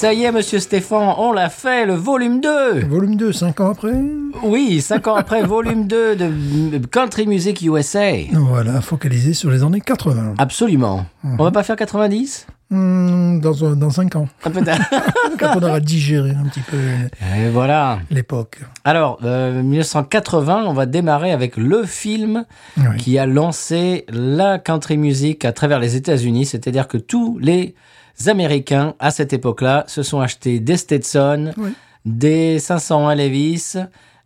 ça y est, monsieur Stéphane, on l'a fait, le volume 2 Volume 2, 5 ans après. Oui, 5 ans après, volume 2 de Country Music USA. Voilà, focalisé sur les années 80. Absolument. On va pas faire 90 Hmm, dans, dans 5 ans. Ah. Quand on aura digéré un petit peu Et voilà. l'époque. Alors, euh, 1980, on va démarrer avec le film Oui. qui a lancé la country music à travers les États-Unis. C'est-à-dire que tous les Américains, à cette époque-là, se sont achetés des Stetson, Oui. des 501 Levis,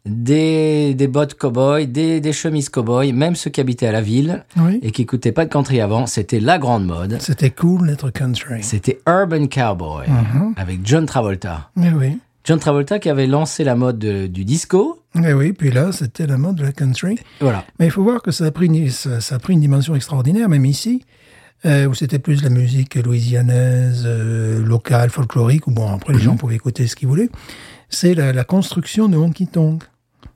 des, des bottes cowboy, des, des chemises cowboy, même ceux qui habitaient à la ville Oui. et qui écoutaient pas de country avant. C'était la grande mode. C'était cool d'être country. C'était Urban Cowboy avec John Travolta. Mais oui. John Travolta qui avait lancé la mode de- du disco. Mais oui, puis là, c'était la mode de la country. Voilà. Mais il faut voir que ça a pris une, ça, ça a pris une dimension extraordinaire, même ici, euh, où c'était plus la musique louisianaise, euh, locale, folklorique, où bon, après les gens pouvaient écouter ce qu'ils voulaient. C'est la, la construction de honky tonk.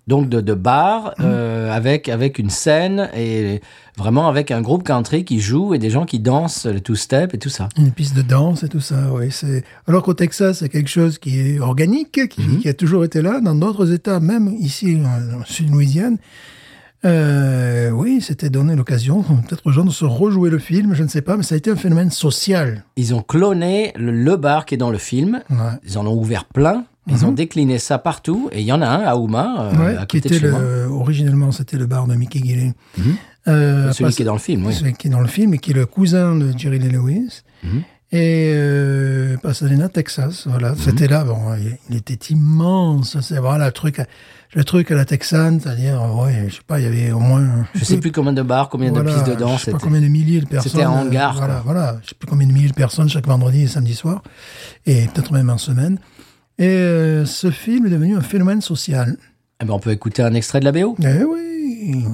Donc de, de bar euh, avec avec une scène et vraiment avec un groupe country qui joue et des gens qui dansent le two step et tout ça. Une piste de danse et tout ça, oui. C'est... Alors qu'au Texas, c'est quelque chose qui est organique, qui, qui a toujours été là. Dans d'autres États, même ici, euh, dans le sud-Louisiane, euh, oui, c'était donné l'occasion, peut-être aux gens de se rejouer le film, je ne sais pas, mais ça a été un phénomène social. Ils ont cloné le, le bar qui est dans le film. Ouais. Ils en ont ouvert plein. Ils ont décliné ça partout et il y en a un à Houma euh, Ouais, à qui de était chez moi. le, originellement c'était le bar de Mickey Gilley. Mhm. Euh, Celui qui est dans le film, oui. celui qui est dans le film et qui est le cousin de Jerry Lee Lewis. Mhm. Et euh, Pasadena, Texas, voilà, c'était là. Bon, il- il était immense. C'est voilà le truc, le truc à la texane, c'est-à-dire, ouais, je sais pas, il y avait au moins. Je sais plus combien de bars, combien voilà, de pistes de danse. Je sais pas combien de milliers de personnes. C'était un euh, hangar, Voilà, voilà. Je sais plus combien de milliers de personnes chaque vendredi et samedi soir, et peut-être même en semaine. Et euh, ce film est devenu un phénomène social. Eh ben, on peut écouter un extrait de la BO. Eh oui.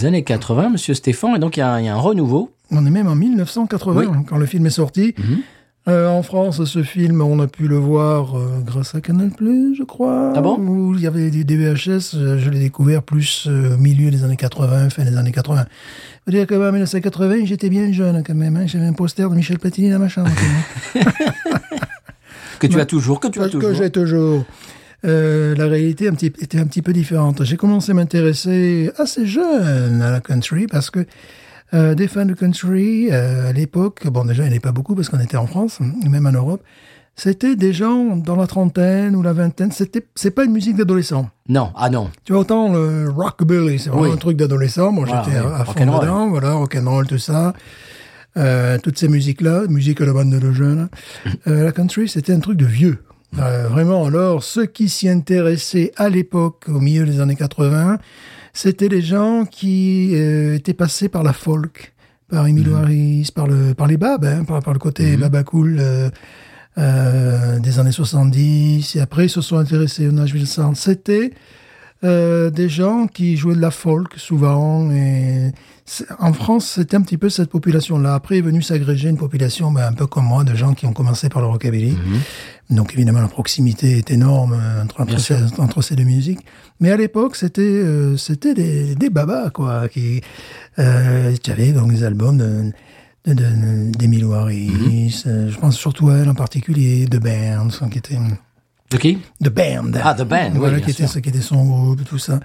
Des années 80, Monsieur Stéphane, et donc il y, a il y a un renouveau. On est même en 1980 Oui. quand le film est sorti. Euh, en France, ce film, on a pu le voir euh, grâce à Canal+, je crois. Ah bon? Où il y avait des, des VHS. euh, je l'ai découvert plus au milieu des années 80, fin des années 80. faut dire que bah, en 1980, j'étais bien jeune quand même. hein. J'avais un poster de Michel Platini dans ma chambre. Que tu as toujours, que tu as Parce que toujours. j'ai toujours. Euh, la réalité un petit, était un petit peu différente. J'ai commencé à m'intéresser assez jeune à la country parce que euh, des fans de country euh, à l'époque, bon déjà il n'y en avait pas beaucoup parce qu'on était en France, même en Europe, c'était des gens dans la trentaine ou la vingtaine. C'était, c'est pas une musique d'adolescent. Non, ah non. Tu vois, autant le rockabilly, c'est vraiment Oui. un truc d'adolescent. Moi, Voilà, j'étais oui, à, à fond dedans, voilà, rock'n'roll, tout ça. Euh, toutes ces musiques-là, musique à la bande de jeunes. Euh, la country, c'était un truc de vieux. Euh, vraiment, alors, ceux qui s'y intéressaient à l'époque, au milieu des années 80, c'était les gens qui euh, étaient passés par la folk, par Emilio Harris, par, le, par les babs, hein, par, par le côté baba cool euh, euh, des années 70, et après ils se sont intéressés au Nashville Sound. C'était euh, des gens qui jouaient de la folk souvent. Et en France, c'était un petit peu cette population-là. Après est venue s'agréger une population ben, un peu comme moi, de gens qui ont commencé par le rockabilly. Donc évidemment, la proximité est énorme euh, entre, ces, entre ces deux musiques. Mais à l'époque, c'était euh, c'était des, des babas, quoi. Qui, euh, avais donc des albums de de- Harris, euh, je pense surtout à elle en particulier, de Bands, qui était De qui? The Band. Ah, The Band, oui, voilà, bien qui était, qui était son groupe, tout ça. Non,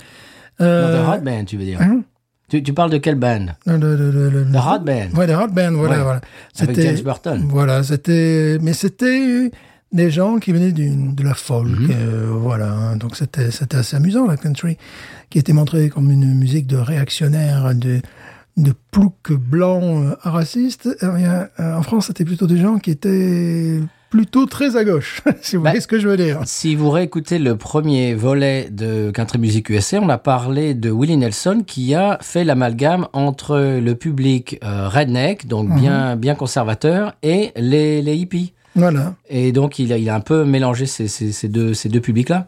Euh, The Hot Band, tu veux dire. hein? Tu, tu parles de quelle band? Le, le, le, le- The Hot Band. Ouais, The Hot Band, voilà, Ouais. voilà. Avec James Burton. Voilà, c'était, mais c'était des gens qui venaient de la folk, Mhm. euh, voilà. hein. Donc c'était, c'était assez amusant la country, qui était montrée comme une musique de réactionnaire, de de ploucs blancs euh, a- euh, en France, c'était plutôt des gens qui étaient plutôt très à gauche, si vous Bah, voyez ce que je veux dire. Si vous réécoutez le premier volet de Country Music USA, on a parlé de Willie Nelson qui a fait l'amalgame entre le public euh, redneck, donc Mhm. bien, bien conservateur, et les, les hippies. Voilà. Et donc, il a, il a un peu mélangé ces, ces, ces deux, ces deux publics-là.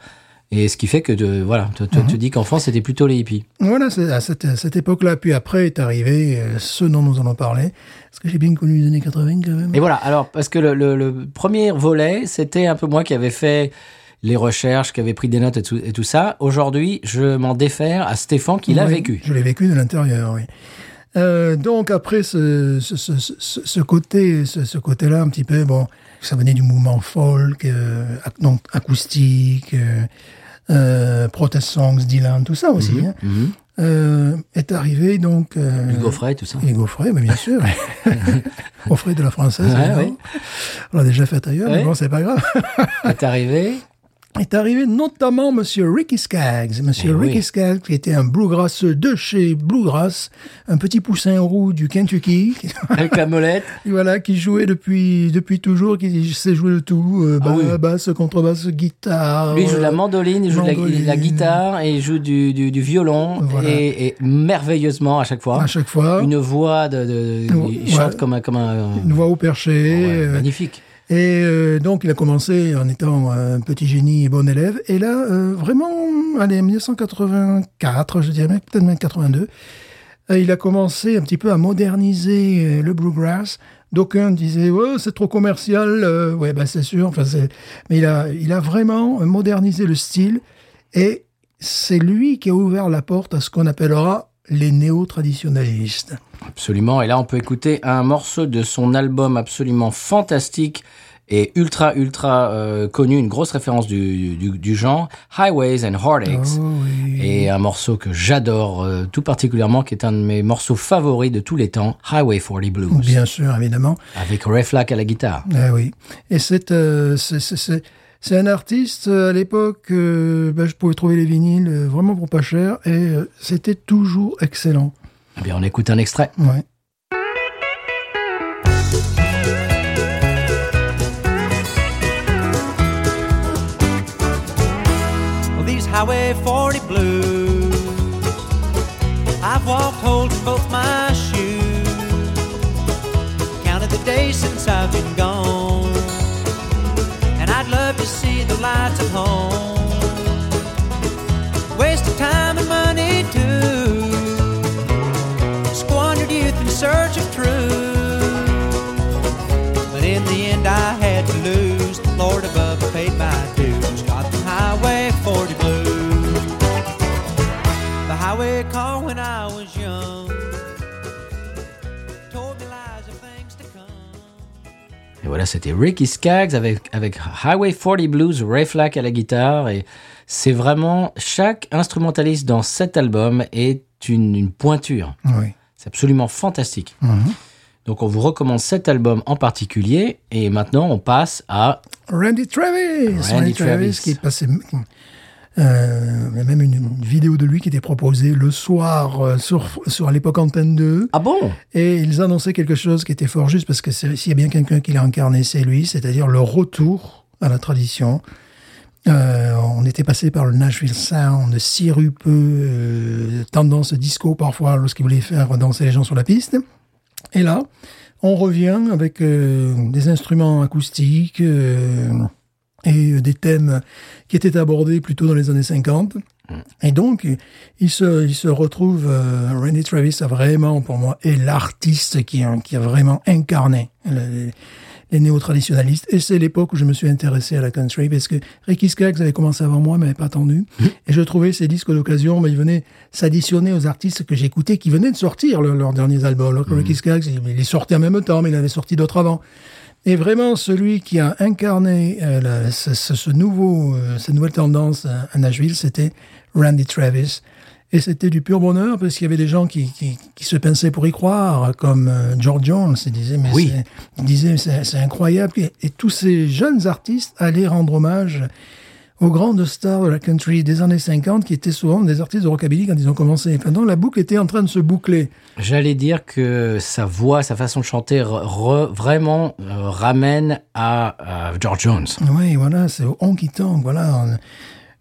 Et ce qui fait que, de, voilà, toi, toi, Mhm. tu dis qu'en France, c'était plutôt les hippies. Voilà, c'est à cette, cette époque-là. Puis après est arrivé euh, ce dont nous allons parler. Parce que j'ai bien connu les années 80 quand même? Et voilà, alors, parce que le, le, le premier volet, c'était un peu moi qui avais fait les recherches, qui avait pris des notes et tout, et tout ça. Aujourd'hui, je m'en défère à Stéphane qui l'a Oui, vécu. Je l'ai vécu de l'intérieur, oui. Euh, donc après ce, ce, ce, ce, ce côté, ce, côté-là un petit peu, bon, ça venait du mouvement folk, euh, donc acoustique, euh, Protest Songs, Dylan, tout ça aussi. hein. Mhm. Euh, est arrivé donc euh, Hugo Frey, tout ça. Hugo Frey, mais bien sûr. Au frais de la française. Ouais, oui. On l'a déjà fait ailleurs, Ouais. mais bon, c'est pas grave. est arrivé. Est arrivé notamment Monsieur Ricky Skaggs. Monsieur Eh oui. Ricky Skaggs, qui était un bluegrasseux de chez Bluegrass, un petit poussin roux du Kentucky, Avec la molette. voilà, qui jouait depuis, depuis toujours, qui sait jouer le tout, euh, Ah oui. basse, contrebasse, guitare. Lui, il joue de la mandoline, il joue de la, guitare et il joue du, du, du violon. Voilà. Et, et merveilleusement à chaque fois. à chaque fois. Une voix de. de- Ouais. il chante comme un. Comme un Une voix au perché. Ouais, euh, magnifique. Et euh, donc, il a commencé en étant un petit génie et bon élève. Et là, euh, vraiment, allez, 1984, je dirais, peut-être même 82, euh, il a commencé un petit peu à moderniser le bluegrass. D'aucuns disaient, ouais, c'est trop commercial. Euh, ouais, bah, c'est sûr. Enfin, Mais il a, il a vraiment modernisé le style. Et c'est lui qui a ouvert la porte à ce qu'on appellera les néo-traditionnalistes. Absolument. Et là, on peut écouter un morceau de son album absolument fantastique et ultra, ultra euh, connu, une grosse référence du, du, du genre, Highways and Heartaches. Oh, oui. Et un morceau que j'adore euh, tout particulièrement, qui est un de mes morceaux favoris de tous les temps, Highway 40 Blues, Bien sûr, évidemment. avec Ray Flack à la guitare. Ah oui. Et c'est euh, c'est- c'est- un artiste, à l'époque, ben, je pouvais trouver les vinyles vraiment pour pas cher, et c'était toujours excellent. Eh bien, on écoute un extrait. Ouais. These Highway 40 blues, I've walked holes in both my shoes. Counted the days since I've been gone, and I'd love to see the lights at home. Squandered youth in search of truth. But in the end, I had to lose. Lord above, I paid my dues. Got the highway 40 blues. The highway call when I was young. Told me lies of things to come. Et voilà, c'était Ricky Skaggs avec, avec Highway 40 Blues, Ray Flack à la guitare. Et c'est vraiment, chaque instrumentaliste dans cet album est une, une pointure. Oui. C'est absolument fantastique. Mhm. Donc on vous recommande cet album en particulier. Et maintenant, on passe à... Randy Travis. Randy Travis. qui est passé. Euh, il y a même une, une vidéo de lui qui était proposée le soir euh, sur, sur à l'époque Antenne 2. Ah bon? Et ils annonçaient quelque chose qui était fort juste parce que s'il y a bien quelqu'un qui l'a incarné, c'est lui, c'est-à-dire le retour à la tradition. Euh, on était passé par le Nashville Sound, sirupeux, euh, tendance disco parfois lorsqu'il voulait faire danser les gens sur la piste. Et là, on revient avec euh, des instruments acoustiques euh, et des thèmes qui étaient abordés plutôt dans les années 50. Et donc, il se, retrouve, Randy Travis a vraiment, pour moi, est l'artiste qui, a- vraiment incarné les néo-traditionalistes. Et c'est l'époque où je me suis intéressé à la country, parce que Ricky Skaggs avait commencé avant moi, mais n'avait pas attendu. Et je trouvais ces disques d'occasion, mais ils venaient s'additionner aux artistes que j'écoutais, qui venaient de sortir leur- leurs derniers albums. Alors que Ricky Skaggs, il, il est sorti en même temps, mais il avait sorti d'autres avant. Et vraiment, celui qui a incarné euh, la- ce, ce- ce nouveau, euh, cette nouvelle tendance à, à Nashville, c'était Randy Travis. Et c'était du pur bonheur parce qu'il y avait des gens qui, qui, qui se pinçaient pour y croire, comme euh, George Jones. Ils disaient, mais Oui. c'est- incroyable. Et, et tous ces jeunes artistes allaient rendre hommage aux grandes stars de la country des années 50 qui étaient souvent des artistes de rockabilly quand ils ont commencé. Donc la boucle était en train de se boucler. J'allais dire que sa voix, sa façon de chanter re- vraiment euh, ramène à, à George Jones. Oui, voilà, c'est au honky tonk, voilà.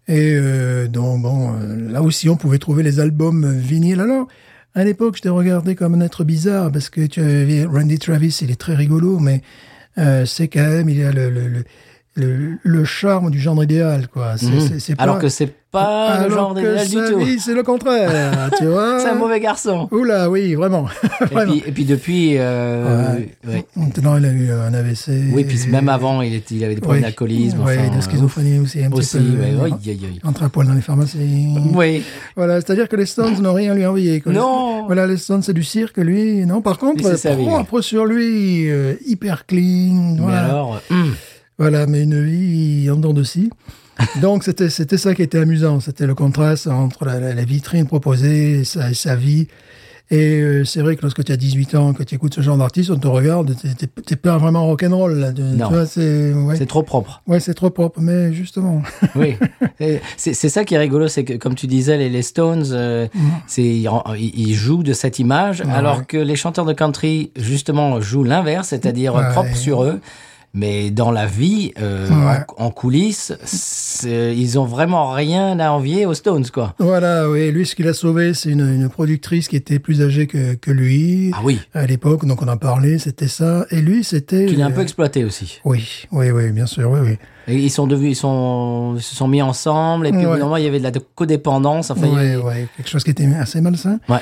Et euh, donc, bon, euh, là aussi, on pouvait trouver les albums vinyles. Alors, à l'époque, je t'ai regardé comme un être bizarre parce que tu avais Randy Travis, il est très rigolo, mais euh, c'est quand même, il a le, le, le, le, le charme du genre idéal, quoi. C'est, Mhm. c'est, c'est pas, Alors que c'est pas le genre idéal du tout. vie, c'est le contraire, tu vois. C'est un mauvais garçon. Oula, oui, vraiment. Et puis, et puis depuis, euh, Ouais. Maintenant, il a eu un AVC. oui, puis même avant, il, était, il avait des problèmes Oui. d'alcoolisme. Oui, enfin, de schizophrénie aussi, un aussi, petit peu. ouais, oui, oui, oui. entre à poil dans les pharmacies. Oui, Voilà, c'est-à-dire que les Stones n'ont rien lui quoi. Non. Voilà, les Stones, c'est du cirque, lui. Non, par contre, propre sur lui, euh, hyper clean. mais alors, hum, voilà, mais une vie en dents de scie. Donc, c'était, c'était ça qui était amusant. C'était le contraste entre la, la- la vitrine proposée et sa, sa vie. Et euh, c'est vrai que lorsque tu as 18 ans, que tu écoutes ce genre d'artiste, on te regarde, t'es, pas vraiment rock'n'roll. C'est, ouais. trop propre. Ouais, c'est trop propre, mais justement. Oui, c'est ça qui est rigolo, c'est que comme tu disais, les, les Stones, euh, c'est ils, ils jouent de cette image, alors que les chanteurs de country justement jouent l'inverse, c'est-à-dire Ouais. propre sur eux. Mais dans la vie, euh, Ouais. en, en coulisses, ils ont vraiment rien à envier aux Stones, quoi. Voilà, oui. Lui, ce qu'il a sauvé, c'est une, une productrice qui était plus âgée que, que lui. Ah oui, À l'époque, donc on en parlait, c'était ça. Et lui, c'était... qu'il a un peu exploité aussi. Oui, oui, oui, bien sûr, oui, oui. Et ils sont devenus, ils sont, ils se sont mis ensemble, et puis Ouais. moment, il y avait de la codépendance. Enfin, Ouais, avait- ouais, quelque chose qui était assez malsain. Ouais.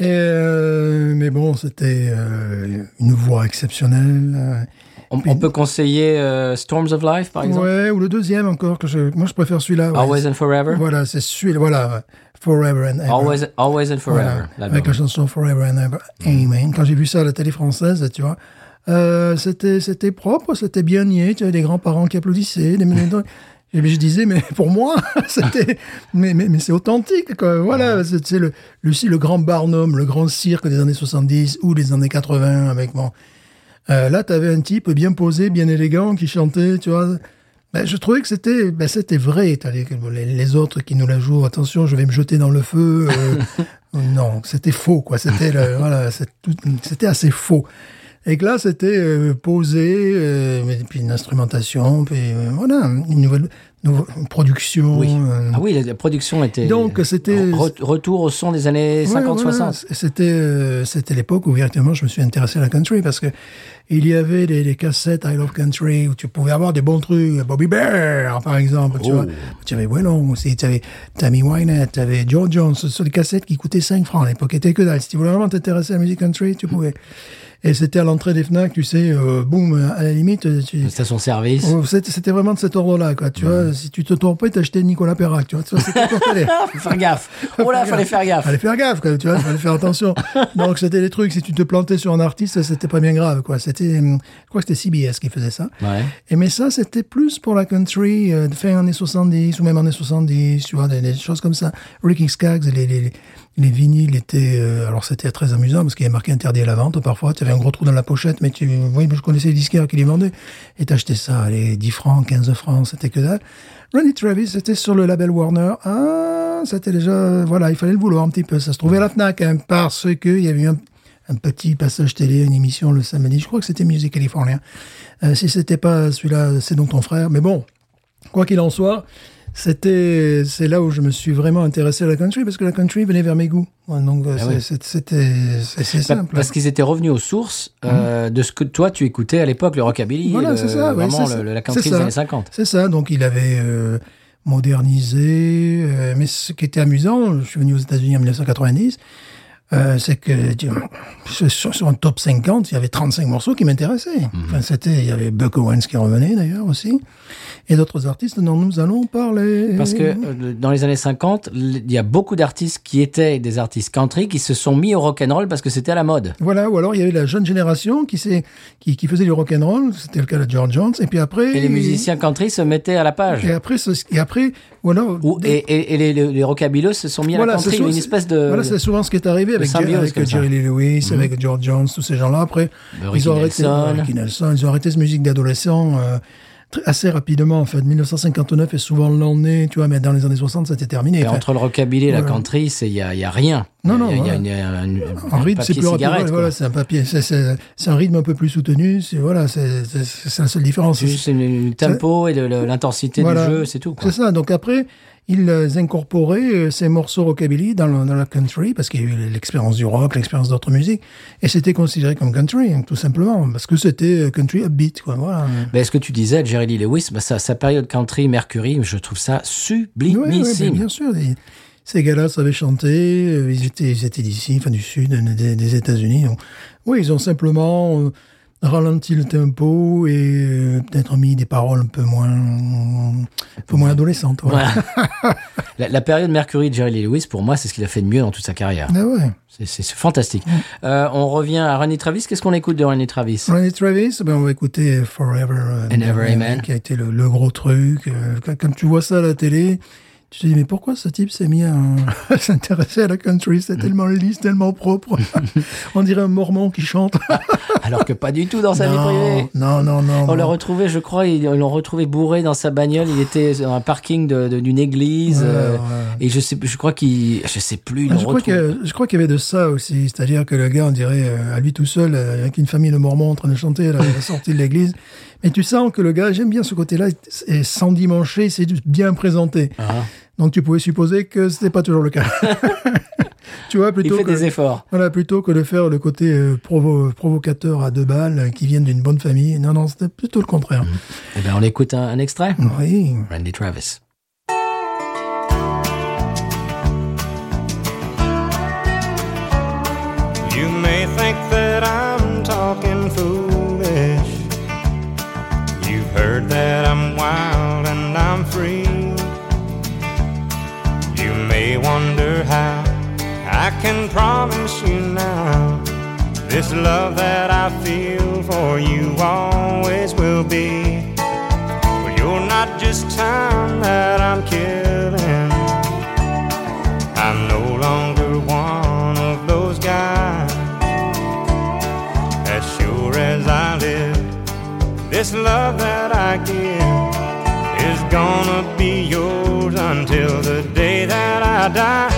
Et euh, mais bon, c'était euh, une voix exceptionnelle. On, on peut conseiller euh, Storms of Life, par exemple? Ouais, ou le deuxième encore que je, moi je préfère celui-là. ouais. Always and Forever? Voilà, c'est celui-là, voilà. Forever and Ever. Always, always and Forever. Voilà, avec la chanson Forever and Ever. Amen. Quand j'ai vu ça à la télé française, tu vois, euh, c'était c'était propre, c'était bien nié. Tu avais des grands-parents qui applaudissaient. Des... Et puis je disais, mais pour moi, c'était, mais, mais, mais c'est authentique, quoi. Voilà, c'est c'est le, le, le grand Barnum, le grand cirque des années 70 ou des années 80 avec bon. Euh, là, tu avais un type bien posé, bien élégant, qui chantait, tu vois. Ben, je trouvais que c'était, ben, c'était vrai. T'as Les, les, les autres qui nous la jouent, attention, je vais me jeter dans le feu. euh, non, c'était faux, quoi. C'était, voilà, c'était assez faux. Et que là, c'était euh, posé, euh, et puis une instrumentation, puis euh, voilà, une nouvelle, nouvelle production. Oui. euh, Ah oui, la, la production était. Donc, c'était- Re- retour au son des années Ouais, 50-60. voilà. C'était euh, c'était l'époque où véritablement je me suis intéressé à la country parce que il y avait des, des cassettes I Love Country où tu pouvais avoir des bons trucs, Bobby Bear par exemple, tu Oh. vois. Tu avais Wellon aussi, tu avais Tammy Wynette, tu avais George Jones, ce sont des cassettes qui coûtaient 5 francs à l'époque, étaient que dalle. Si tu voulais vraiment t'intéresser à la musique country, tu pouvais. Et c'était à l'entrée des FNAC, tu sais, euh, boum, à la limite, tu, Station-service. Oh, C'était c'était vraiment de cet ordre-là, quoi. Tu vois, si tu te trompais, t'achetais Nicolas Perrac, tu vois. Tu vois, faire gaffe. Oh là, fallait faire gaffe. Fallait faire gaffe, quoi, tu vois, fallait faire attention. Donc, c'était des trucs, si tu te plantais sur un artiste, c'était pas bien grave, quoi. C'était, hum, je crois que c'était CBS qui faisait ça. Ouais. Et mais ça, c'était plus pour la country, euh, fin années 70, ou même années 70, tu vois, des, des choses comme ça. Ricky Skaggs, les, les, les, les vinyles étaient, euh, alors c'était très amusant, parce qu'il y avait marqué interdit à la vente, parfois, tu avais un gros trou dans la pochette, mais tu, oui, je connaissais les disquaires qui les vendaient, et t'achetais ça, allez, 10 francs, 15 francs, c'était que dalle. Ronnie Travis, c'était sur le label Warner. Ah, c'était déjà, voilà, il fallait le vouloir un petit peu. Ça se trouvait à la FNAC, hein, parce que il y avait eu un, petit passage télé, une émission le samedi. Je crois que c'était Music California. Euh, si c'était pas celui-là, c'est donc ton frère. Mais bon, quoi qu'il en soit, c'était, c'est là où je me suis vraiment intéressé à la country, parce que la country venait vers mes goûts. Ouais, donc, Ah c'était, c'est simple. Parce qu'ils étaient revenus aux sources euh, de ce que toi tu écoutais à l'époque, le rockabilly, Voilà, le- ça, ouais, vraiment c'est le- ça. le- la country des années 50. C'est ça, donc il avait euh, modernisé. euh, mais ce qui était amusant, je suis venu aux États-Unis en 1990. euh, c'est que tu- sur, sur- sur un top 50, il y avait 35 morceaux qui m'intéressaient. Mhm. Enfin, c'était, il y avait Buck Owens qui revenait d'ailleurs aussi, et d'autres artistes dont nous allons parler. Parce que euh, dans les années 50, l- il y a beaucoup d'artistes qui étaient des artistes country qui se sont mis au rock'n'roll parce que c'était à la mode. Voilà, ou alors il y avait la jeune génération qui, qui, qui faisait du rock and roll, c'était le cas de George Jones, et puis après. Et les musiciens country se mettaient à la page. Et après, ce- et après, voilà. Ou- et, et- et les, les, se sont mis à la country, souvent- une espèce de... Voilà, c'est souvent ce qui est arrivé avec. Mhm. Jerry Lee Lewis, avec George Jones, tous ces gens-là. Après, ils ont arrêté, Nelson. Nelson, ils ont arrêté cette musique d'adolescents euh, assez rapidement. En fait, 1959 est souvent l'année, tu vois, mais dans les années 60, c'était terminé. Et Enfin, entre le rockabilly et la country, il y a, y a rien. Non, Il y a- non, il y a, une- un, rythme, c'est plus rapide. Voilà, c'est un papier, c'est- un rythme un peu plus soutenu. C'est voilà, c'est la seule différence. C'est juste une tempo et le- le- l'intensité Voilà. du jeu, c'est tout. quoi. C'est ça. Donc après, ils euh, incorporaient euh, ces morceaux rockabilly dans, le- dans la country parce qu'il y a eu l'expérience du rock, l'expérience d'autres musiques, et c'était considéré comme country, hein, tout simplement, parce que c'était euh, country upbeat, quoi. Voilà. Mais ce que tu disais, Jerry Lee Lewis, bah, sa, sa période country, Mercury, je trouve ça Oui, oui, sublimissime. bien sûr. ces gars-là savaient chanter, euh, ils étaient, ils étaient d'ici, enfin du sud, euh, des, des États-Unis. Oui, ils ont simplement euh, ralenti le tempo et euh, peut-être mis des paroles un peu moins, un peu moins adolescentes. Voilà. Voilà. la, la période Mercury de Jerry Lee Lewis, pour moi, c'est ce qu'il a fait de mieux dans toute sa carrière. Ah ouais. C'est- fantastique. Euh, on revient à Randy Travis. Qu'est-ce qu'on écoute de Randy Travis? Randy Travis, ben on va écouter Forever And Ever Amen. qui a été le, le gros truc. Euh, quand tu vois ça à la télé, tu te dis mais pourquoi ce type s'est mis à, à s'intéresser à la country? C'est tellement lisse, tellement propre. on dirait un mormon qui chante. Alors que pas du tout dans sa vie privée. non, non, non. On l'a retrouvé, je crois, ils l'ont retrouvé bourré dans sa bagnole. Il était dans un parking d'une église. Ouais, euh, ouais. Et je sais, je crois qu'il, je sais plus, ils Ah, Je crois, que, je crois qu'il y avait de ça aussi, c'est-à-dire que le gars, on dirait, euh, à lui tout seul, euh, avec une famille de mormons en train de chanter à la, la sortie de l'église. Mais tu sens que le gars, j'aime bien ce côté-là, est sans dimancher, c'est bien présenté. Ah. Donc tu pouvais supposer que c'était pas toujours le cas. tu vois, Il plutôt fait que, des efforts. voilà, plutôt que de faire le côté euh, provo- provocateur à deux balles euh, qui viennent d'une bonne famille. Non, non, c'était plutôt le contraire. Eh ben, on écoute un, un extrait. Oui. Randy Travis. You may think that I'm can promise you now this love that I feel for you always will be. But you're not just time that I'm killing. I'm no longer one of those guys. As sure as I live, this love that I give is gonna be yours until the day that I die.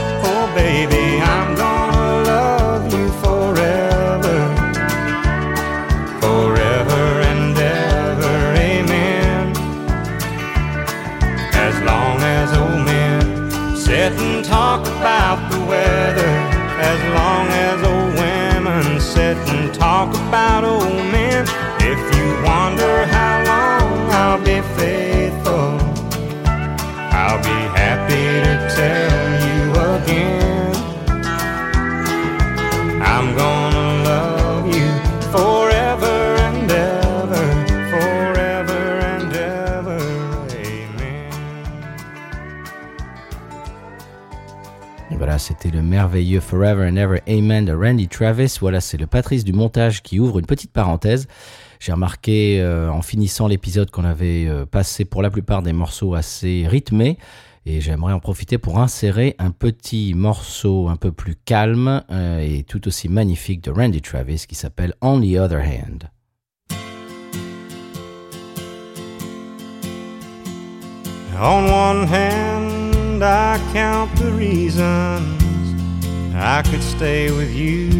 C'était le merveilleux Forever and Ever Amen de Randy Travis. Voilà, c'est le Patrice du montage qui ouvre une petite parenthèse. J'ai remarqué euh, en finissant l'épisode qu'on avait euh, passé pour la plupart des morceaux assez rythmés. Et j'aimerais en profiter pour insérer un petit morceau un peu plus calme euh, et tout aussi magnifique de Randy Travis qui s'appelle On the Other Hand. On one hand, I count the reasons I could stay with you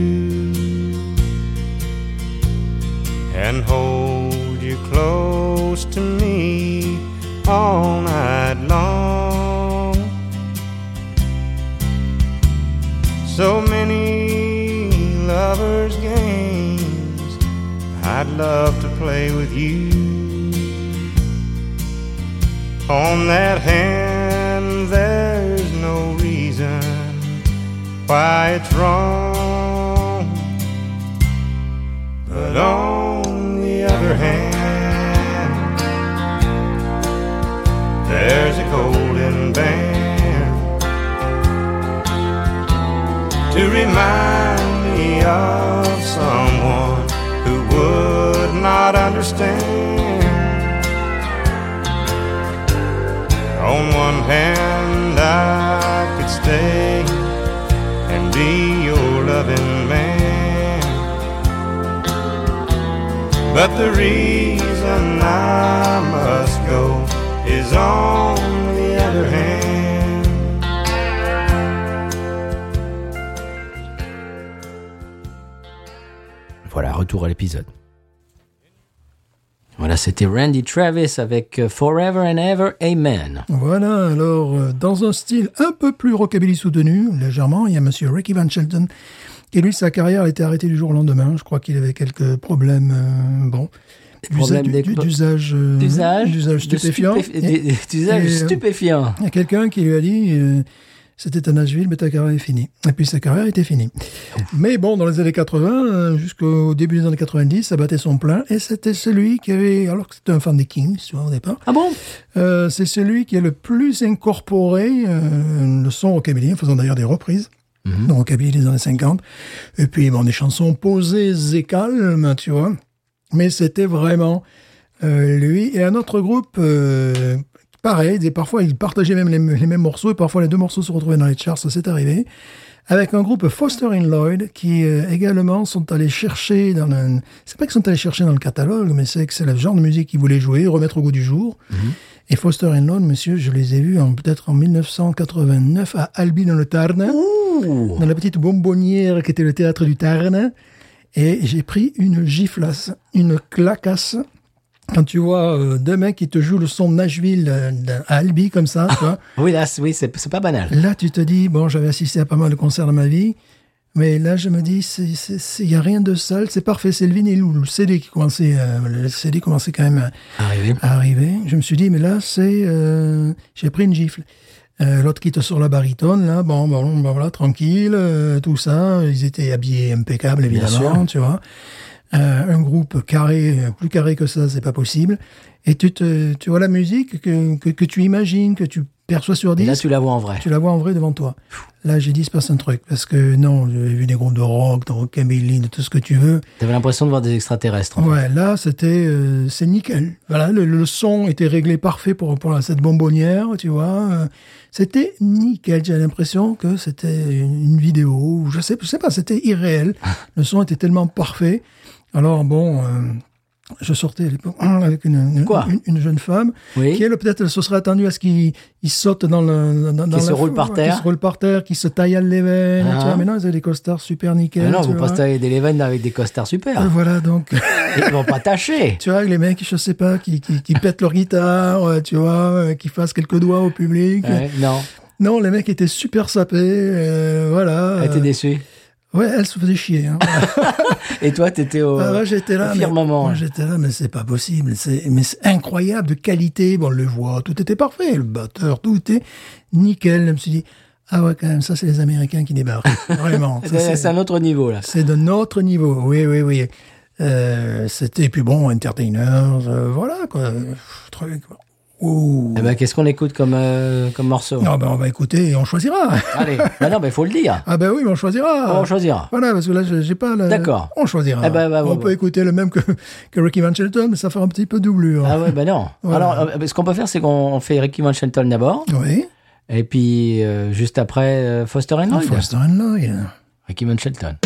and hold you close to me all night long. So many lovers' games I'd love to play with you. On that hand, there's no why it's wrong. But on the other hand, there's a golden band to remind me of someone who would not understand. On one hand, I could stay. But the reason I must go is on the other hand. Voilà, retour à l'épisode. Voilà, c'était Randy Travis avec euh, Forever and Ever Amen. Voilà, alors, euh, dans un style un peu plus rockabilly soutenu, légèrement, il y a monsieur Ricky Van Shelton, qui lui, sa carrière a été arrêtée du jour au lendemain. Je crois qu'il avait quelques problèmes, euh, bon, d'usage euh, D'usage d'usage stupéfiant. Et- D'usage et, euh, stupéfiant. Il y a quelqu'un qui lui a dit euh, c'était à Nashville, mais ta carrière est finie. Et puis sa carrière était finie. Mais bon, dans les années 80, euh, jusqu'au début des années 90, ça battait son plein. Et c'était celui qui avait, alors que c'était un fan des Kings, tu vois, au départ, Ah bon? Euh, c'est celui qui a le plus incorporé euh, le son rockabilly, en faisant d'ailleurs des reprises. De rockabilly des années 50. Et puis, bon, des chansons posées et calmes, tu vois. Mais c'était vraiment euh, lui et un autre groupe, euh, pareil, des, parfois ils partageaient même les, les mêmes morceaux et parfois les deux morceaux se retrouvaient dans les charts, ça s'est arrivé. Avec un groupe Foster and Lloyd qui euh, également sont allés chercher dans le... C'est pas qu'ils sont allés chercher dans le catalogue, mais c'est que c'est le genre de musique qu'ils voulaient jouer, remettre au goût du jour. Et Foster and Lloyd, monsieur, je les ai vus en- peut-être en 1989 à Albi dans le Tarn Ouh. dans la petite bonbonnière qui était le théâtre du Tarn. Et j'ai pris une giflasse, une clacasse. Quand tu vois euh, deux mecs qui te jouent le son de Nashville euh, à Albi comme ça, tu vois, Oui, là, c'est- oui, c'est pas banal. là tu te dis, bon, j'avais assisté à pas mal de concerts dans ma vie, mais là je me dis, c'est- c'est- c'est- il n'y a rien de sale, c'est parfait, c'est le vinyle ou le CD qui commençait, euh, le CD commençait quand même à, Arrivé. à arriver. Je me suis dit, mais là, c'est. euh, J'ai pris une gifle. Euh, L'autre qui te sort la baritone, là, bon, bon, bon, voilà, tranquille, euh, tout ça. Ils étaient habillés impeccable, évidemment, tu vois. Euh, un groupe carré, plus carré que ça, c'est pas possible. Et tu, te, tu vois la musique que, que, que tu imagines, que tu perçois sur Et 10, là, tu la vois en vrai. tu la vois en vrai devant toi. Là, j'ai dit, il se passe un truc. Parce que non, j'ai vu des groupes de rock, de rockabilly, de tout ce que tu veux. T'avais l'impression de voir des extraterrestres. en fait. Ouais, là, c'était, euh, c'est nickel. Voilà, le, le son était réglé parfait pour, pour cette bonbonnière, tu vois. Euh, C'était nickel. J'ai l'impression que c'était une, une vidéo, je sais, je sais pas, c'était irréel. Le son était tellement parfait. Alors bon, euh, je sortais à l'époque avec une, une, Quoi une- une jeune femme Oui. qui elle peut-être se serait attendue à ce qu'il il saute dans le dans, dans se la- roule par terre. qui se roule par terre, qui se taille à les veines. Ah. Tu vois, mais non, ils avaient des costards super nickel. Ah non, vous postez des Leven avec des costards super. Euh, Voilà donc. Ils vont pas tâcher. Tu vois, les mecs, je sais pas, qui, qui, qui pètent leur guitare, tu vois, euh, qui fassent quelques doigts au public. Ouais, non, Non, les mecs étaient super sapés, euh, voilà. était Euh, déçue. Ouais, elle se faisait chier. Hein. Et toi, t'étais au, Ah ouais, j'étais là. au mais- firmament. moi, j'étais là, mais c'est pas possible. C'est, mais c'est incroyable de qualité. Bon, on le voit, tout était parfait. Le batteur, tout était nickel. Je me suis dit, ah ouais, quand même, ça, c'est les Américains qui débarquent. Vraiment. Ça, C'est c'est un autre niveau, là. C'est de notre niveau, oui, oui, oui. Euh, c'était, puis bon, Entertainers, euh, voilà, quoi. Truc. Ouh. Eh ben, qu'est-ce qu'on écoute comme, euh, comme morceau? Ah ben, on va écouter et on choisira. Allez, bah non, il faut le dire. Ah ben oui, mais on choisira. On choisira. Voilà, parce que là, j'ai pas le... D'accord. On choisira. Eh ben, bah, on bah, peut bah. écouter le même que, que Ricky Van Shelton, mais ça fera un petit peu doublure. Ah ouais, ben non. Voilà. Alors, euh, ce qu'on peut faire, c'est qu'on fait Ricky Van Shelton d'abord, Oui. et puis euh, juste après euh, Foster and Lloyd. Foster and Lloyd. Ricky Van Shelton.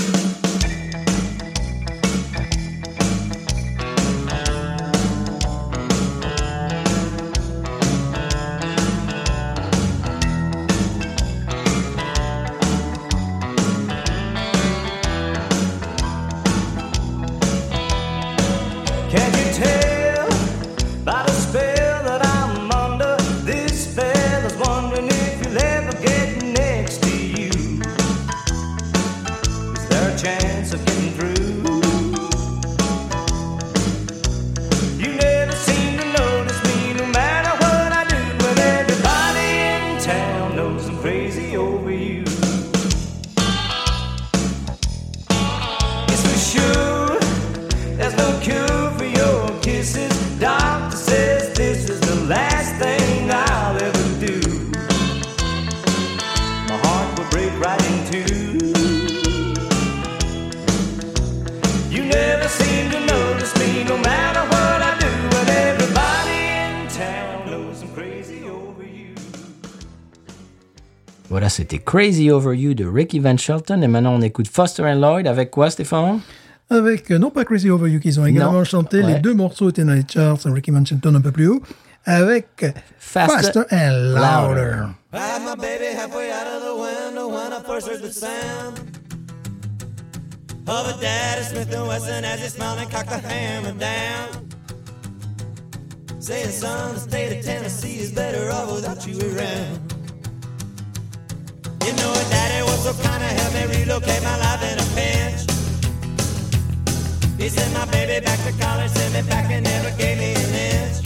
C'était Crazy Over You de Ricky Van Shelton. Et maintenant, on écoute Foster and Lloyd avec quoi, Stéphane? Avec, euh, non pas Crazy Over You, qu'ils ont également Non. chanté. Ouais. Les deux morceaux étaient dans les charts, Ricky Manchilton un peu plus haut. Avec Faster Faster, and Louder. I had my baby halfway out of the window when I first heard the sound of a daddy Smith and Wesson as he smiled and cocked the hammer down. Saying, son, the state of Tennessee is better off without you around. You know, daddy was so kind of helped me relocate my life in a pinch. He sent my baby back to college, sent me back and never gave me an inch.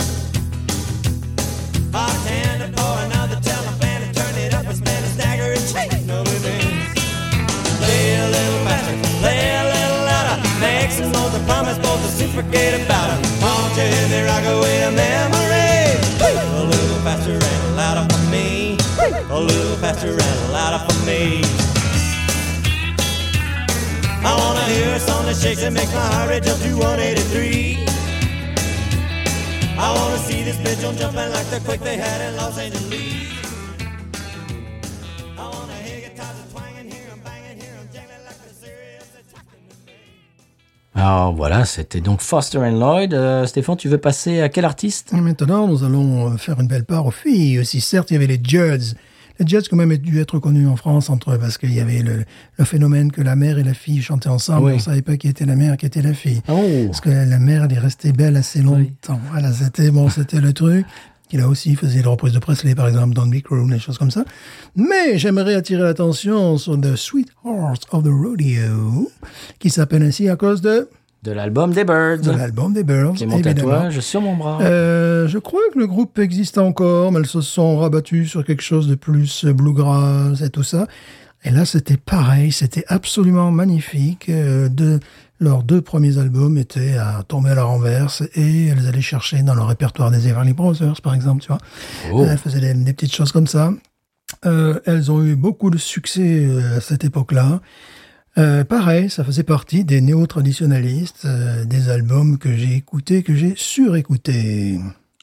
Pour another turn it up and spin a stagger and chase no. Play a little faster, play a little louder. Both to about it. Won't you hear me rock away a memory? A little faster and louder for. A little faster and louder for me. I wanna hear a song that shakes and makes my heart rate jump to 183. I wanna see this pendulum jumping like the quake they had in Los Angeles. Alors voilà, c'était donc Foster and Lloyd. Euh, Stéphane, tu veux passer à quel artiste? Et maintenant, nous allons euh, faire une belle part aux filles aussi. Certes, il y avait les Judds. Les Judds, quand même, ont dû être connus en France entre parce qu'il y avait le, le phénomène que la mère et la fille chantaient ensemble. Oui. On ne savait pas qui était la mère, qui était la fille. Oh. Parce que la mère, elle est restée belle assez longtemps. Voilà, c'était bon, c'était le truc. Il a aussi faisait les reprises de Presley, par exemple, dans Big Room, des choses comme ça. Mais j'aimerais attirer l'attention sur The Sweet Horse of the Rodeo, qui s'appelle ainsi à cause de, De l'album des Birds. de l'album des Birds, Qui est mon tatouage sur mon bras. Euh, je crois que le groupe existe encore, mais elles se sont rabattues sur quelque chose de plus bluegrass et tout ça. Et là, c'était pareil, c'était absolument magnifique. Euh, de, leurs deux premiers albums étaient à tomber à la renverse et elles allaient chercher dans le répertoire des Everly Brothers, par exemple, tu vois. Oh. Elles faisaient des, des petites choses comme ça. Euh, elles ont eu beaucoup de succès euh, à cette époque-là. Euh, pareil, ça faisait partie des néo-traditionalistes, euh, des albums que j'ai écoutés, que j'ai surécoutés.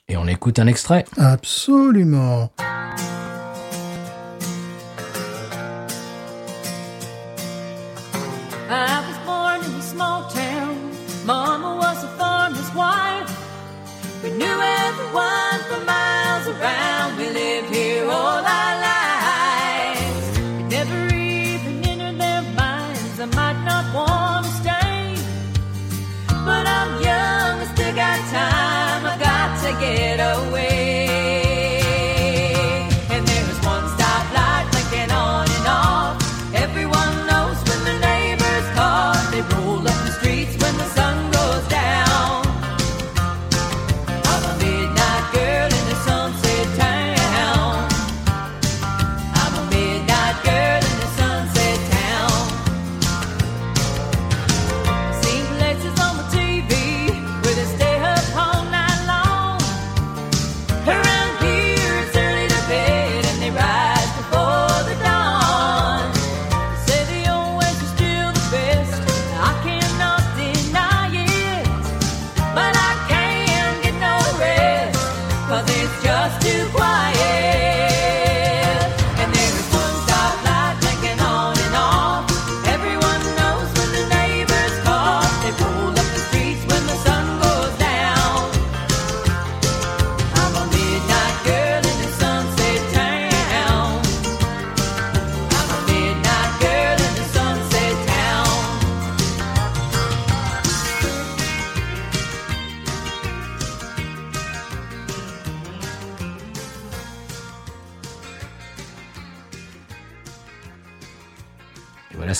Et on écoute un extrait. Absolument. one.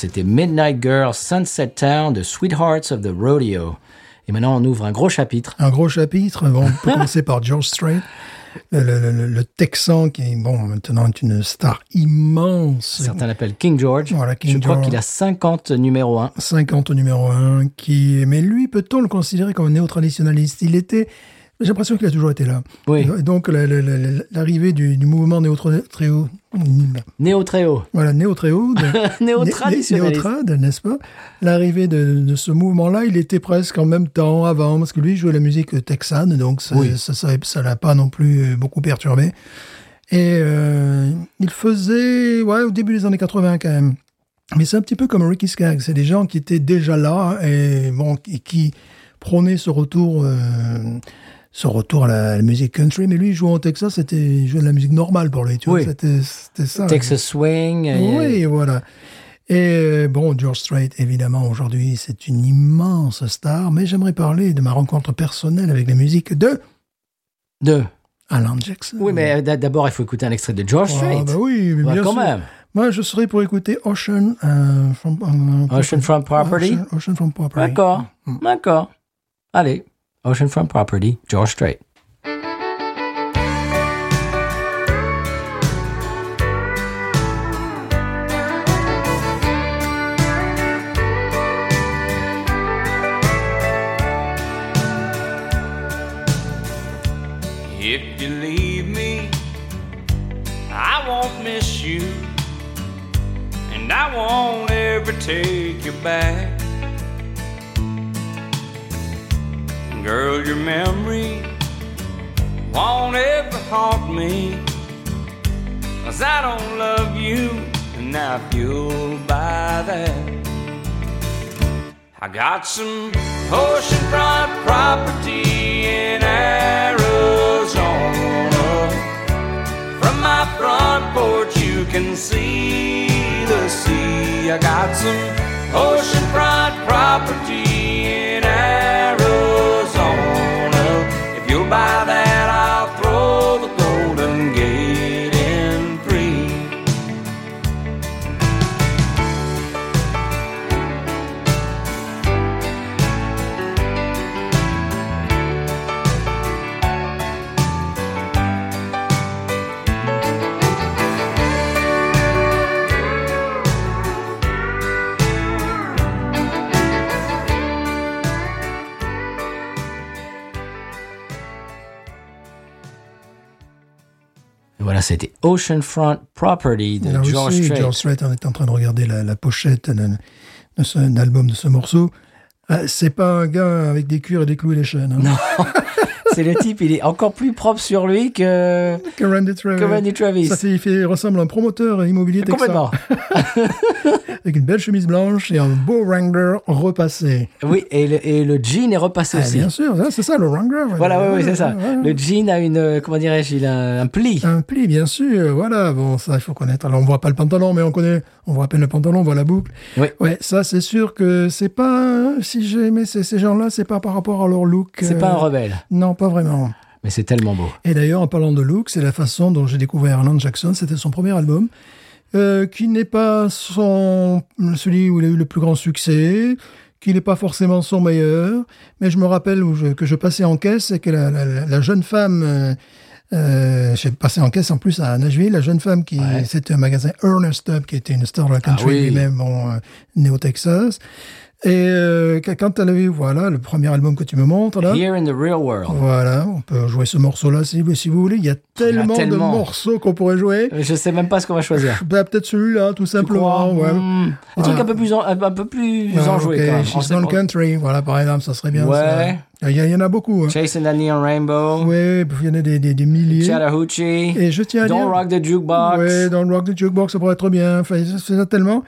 C'était Midnight Girl, Sunset Town de Sweethearts of the Rodeo. Et maintenant, on ouvre un gros chapitre. Un gros chapitre. Bon, on peut commencer par George Strait, le, le- le- le Texan qui, bon, maintenant est une star immense. Certains l'appellent King George. Voilà, King Je crois qu'il a 50 numéro 1. 50 au numéro 1, qui, mais lui, peut-on le considérer comme un néo-traditionnaliste? Il était, j'ai l'impression qu'il a toujours été là. Oui. Et donc, la- la- la- l'arrivée du, du mouvement néo-tréo, Néo haut. voilà, néo-tréo, Néo-traditionnaliste. Néo-trad, n'est-ce pas? L'arrivée de, de ce mouvement-là, il était presque en même temps avant, parce que lui il jouait la musique texane, donc ça Oui. ça ça ça l'a pas non plus euh, beaucoup perturbé. Et euh, il faisait, ouais, au début des années 80 quand même. Mais c'est un petit peu comme Ricky Skaggs. C'est des gens qui étaient déjà là et bon, qui prônaient ce retour, euh, ce retour à la, à la musique country. Mais lui, il jouait au Texas, c'était il jouait de la musique normale pour lui. Tu vois, Oui. c'était ça. Texas Swing. euh, Oui, voilà. Et euh, bon, George Strait, évidemment, aujourd'hui, c'est une immense star. Mais j'aimerais parler de ma rencontre personnelle avec la musique de Deux. Alan Jackson. Oui, mais d- d'abord, il faut écouter un extrait de George Ah, Strait. bah oui, mais bien quand sûr. même. Moi, je serais pour écouter Ocean euh, from, euh, Ocean Front Property. Ocean, Ocean from Property. D'accord. D'accord. Allez. Ocean Front Property, George Strait. If you leave me, I won't miss you, and I won't ever take you back. Girl, your memory won't ever haunt me, cause I don't love you, and I feel by that. I got some oceanfront property in Arizona. From my front porch, you can see the sea. I got some oceanfront property c'était Oceanfront Property de Là George aussi, Strait. George Strait, on est en train de regarder la, la pochette de, de ce, de l'album de ce morceau. Ah, c'est pas un gars avec des cuirs et des clous et des chaînes. Hein. Non. C'est le type, il est encore plus propre sur lui que, Que Randy Travis. que Randy Travis. Ça il, fait, il ressemble à un promoteur immobilier texan. Complètement. Avec une belle chemise blanche et un beau Wrangler repassé. Oui, et le, et le jean est repassé Ah, aussi. bien sûr, ça, c'est ça le Wrangler. Voilà, oui, oui, c'est ça. Le jean a une, comment dirais-je, il a un, un pli. Un pli, bien sûr. Voilà, bon, ça, il faut connaître. Alors, on voit pas le pantalon, mais on connaît, on voit à peine le pantalon, on voit la boucle. Oui. Ouais, ça, c'est sûr que c'est pas, si j'ai aimé ces, ces gens-là, c'est pas par rapport à leur look. C'est euh, pas un rebelle, Non, pas vraiment. mais c'est tellement beau. Et d'ailleurs, en parlant de look, c'est la façon dont j'ai découvert Alan Jackson. C'était son premier album, euh, qui n'est pas son, celui où il a eu le plus grand succès, qui n'est pas forcément son meilleur. Mais je me rappelle où je- que je passais en caisse et que la, la- la- la jeune femme, euh, euh, j'ai passé en caisse en plus à Nashville, la jeune femme qui, Ouais. c'était un magasin Ernest Tubb, qui était une star de la country Ah oui. lui-même, bon, euh, né au Texas. Et euh, quand elle a vu, voilà, le premier album que tu me montres là. Here in the real world. Voilà, on peut jouer ce morceau-là si, si vous voulez. Il y a tellement, tellement. de morceaux qu'on pourrait jouer. Je sais même pas ce qu'on va choisir. Bah, Peut-être celui-là, tout simplement. ouais. Hmm. Voilà. un peu plus, en- un, un peu plus enjoués ok, quand même. On She's sait Gone pas- Country, voilà, par exemple, ça serait bien. Ouais. Il y, en a beaucoup. Hein. Chasing the Neon Rainbow. Oui, il y en a des, des, des milliers. Chattahoochee. Et je tiens à Don't dire... Rock the Jukebox. Dans le Rock the Jukebox, ça pourrait être bien. Enfin, c'est ça tellement.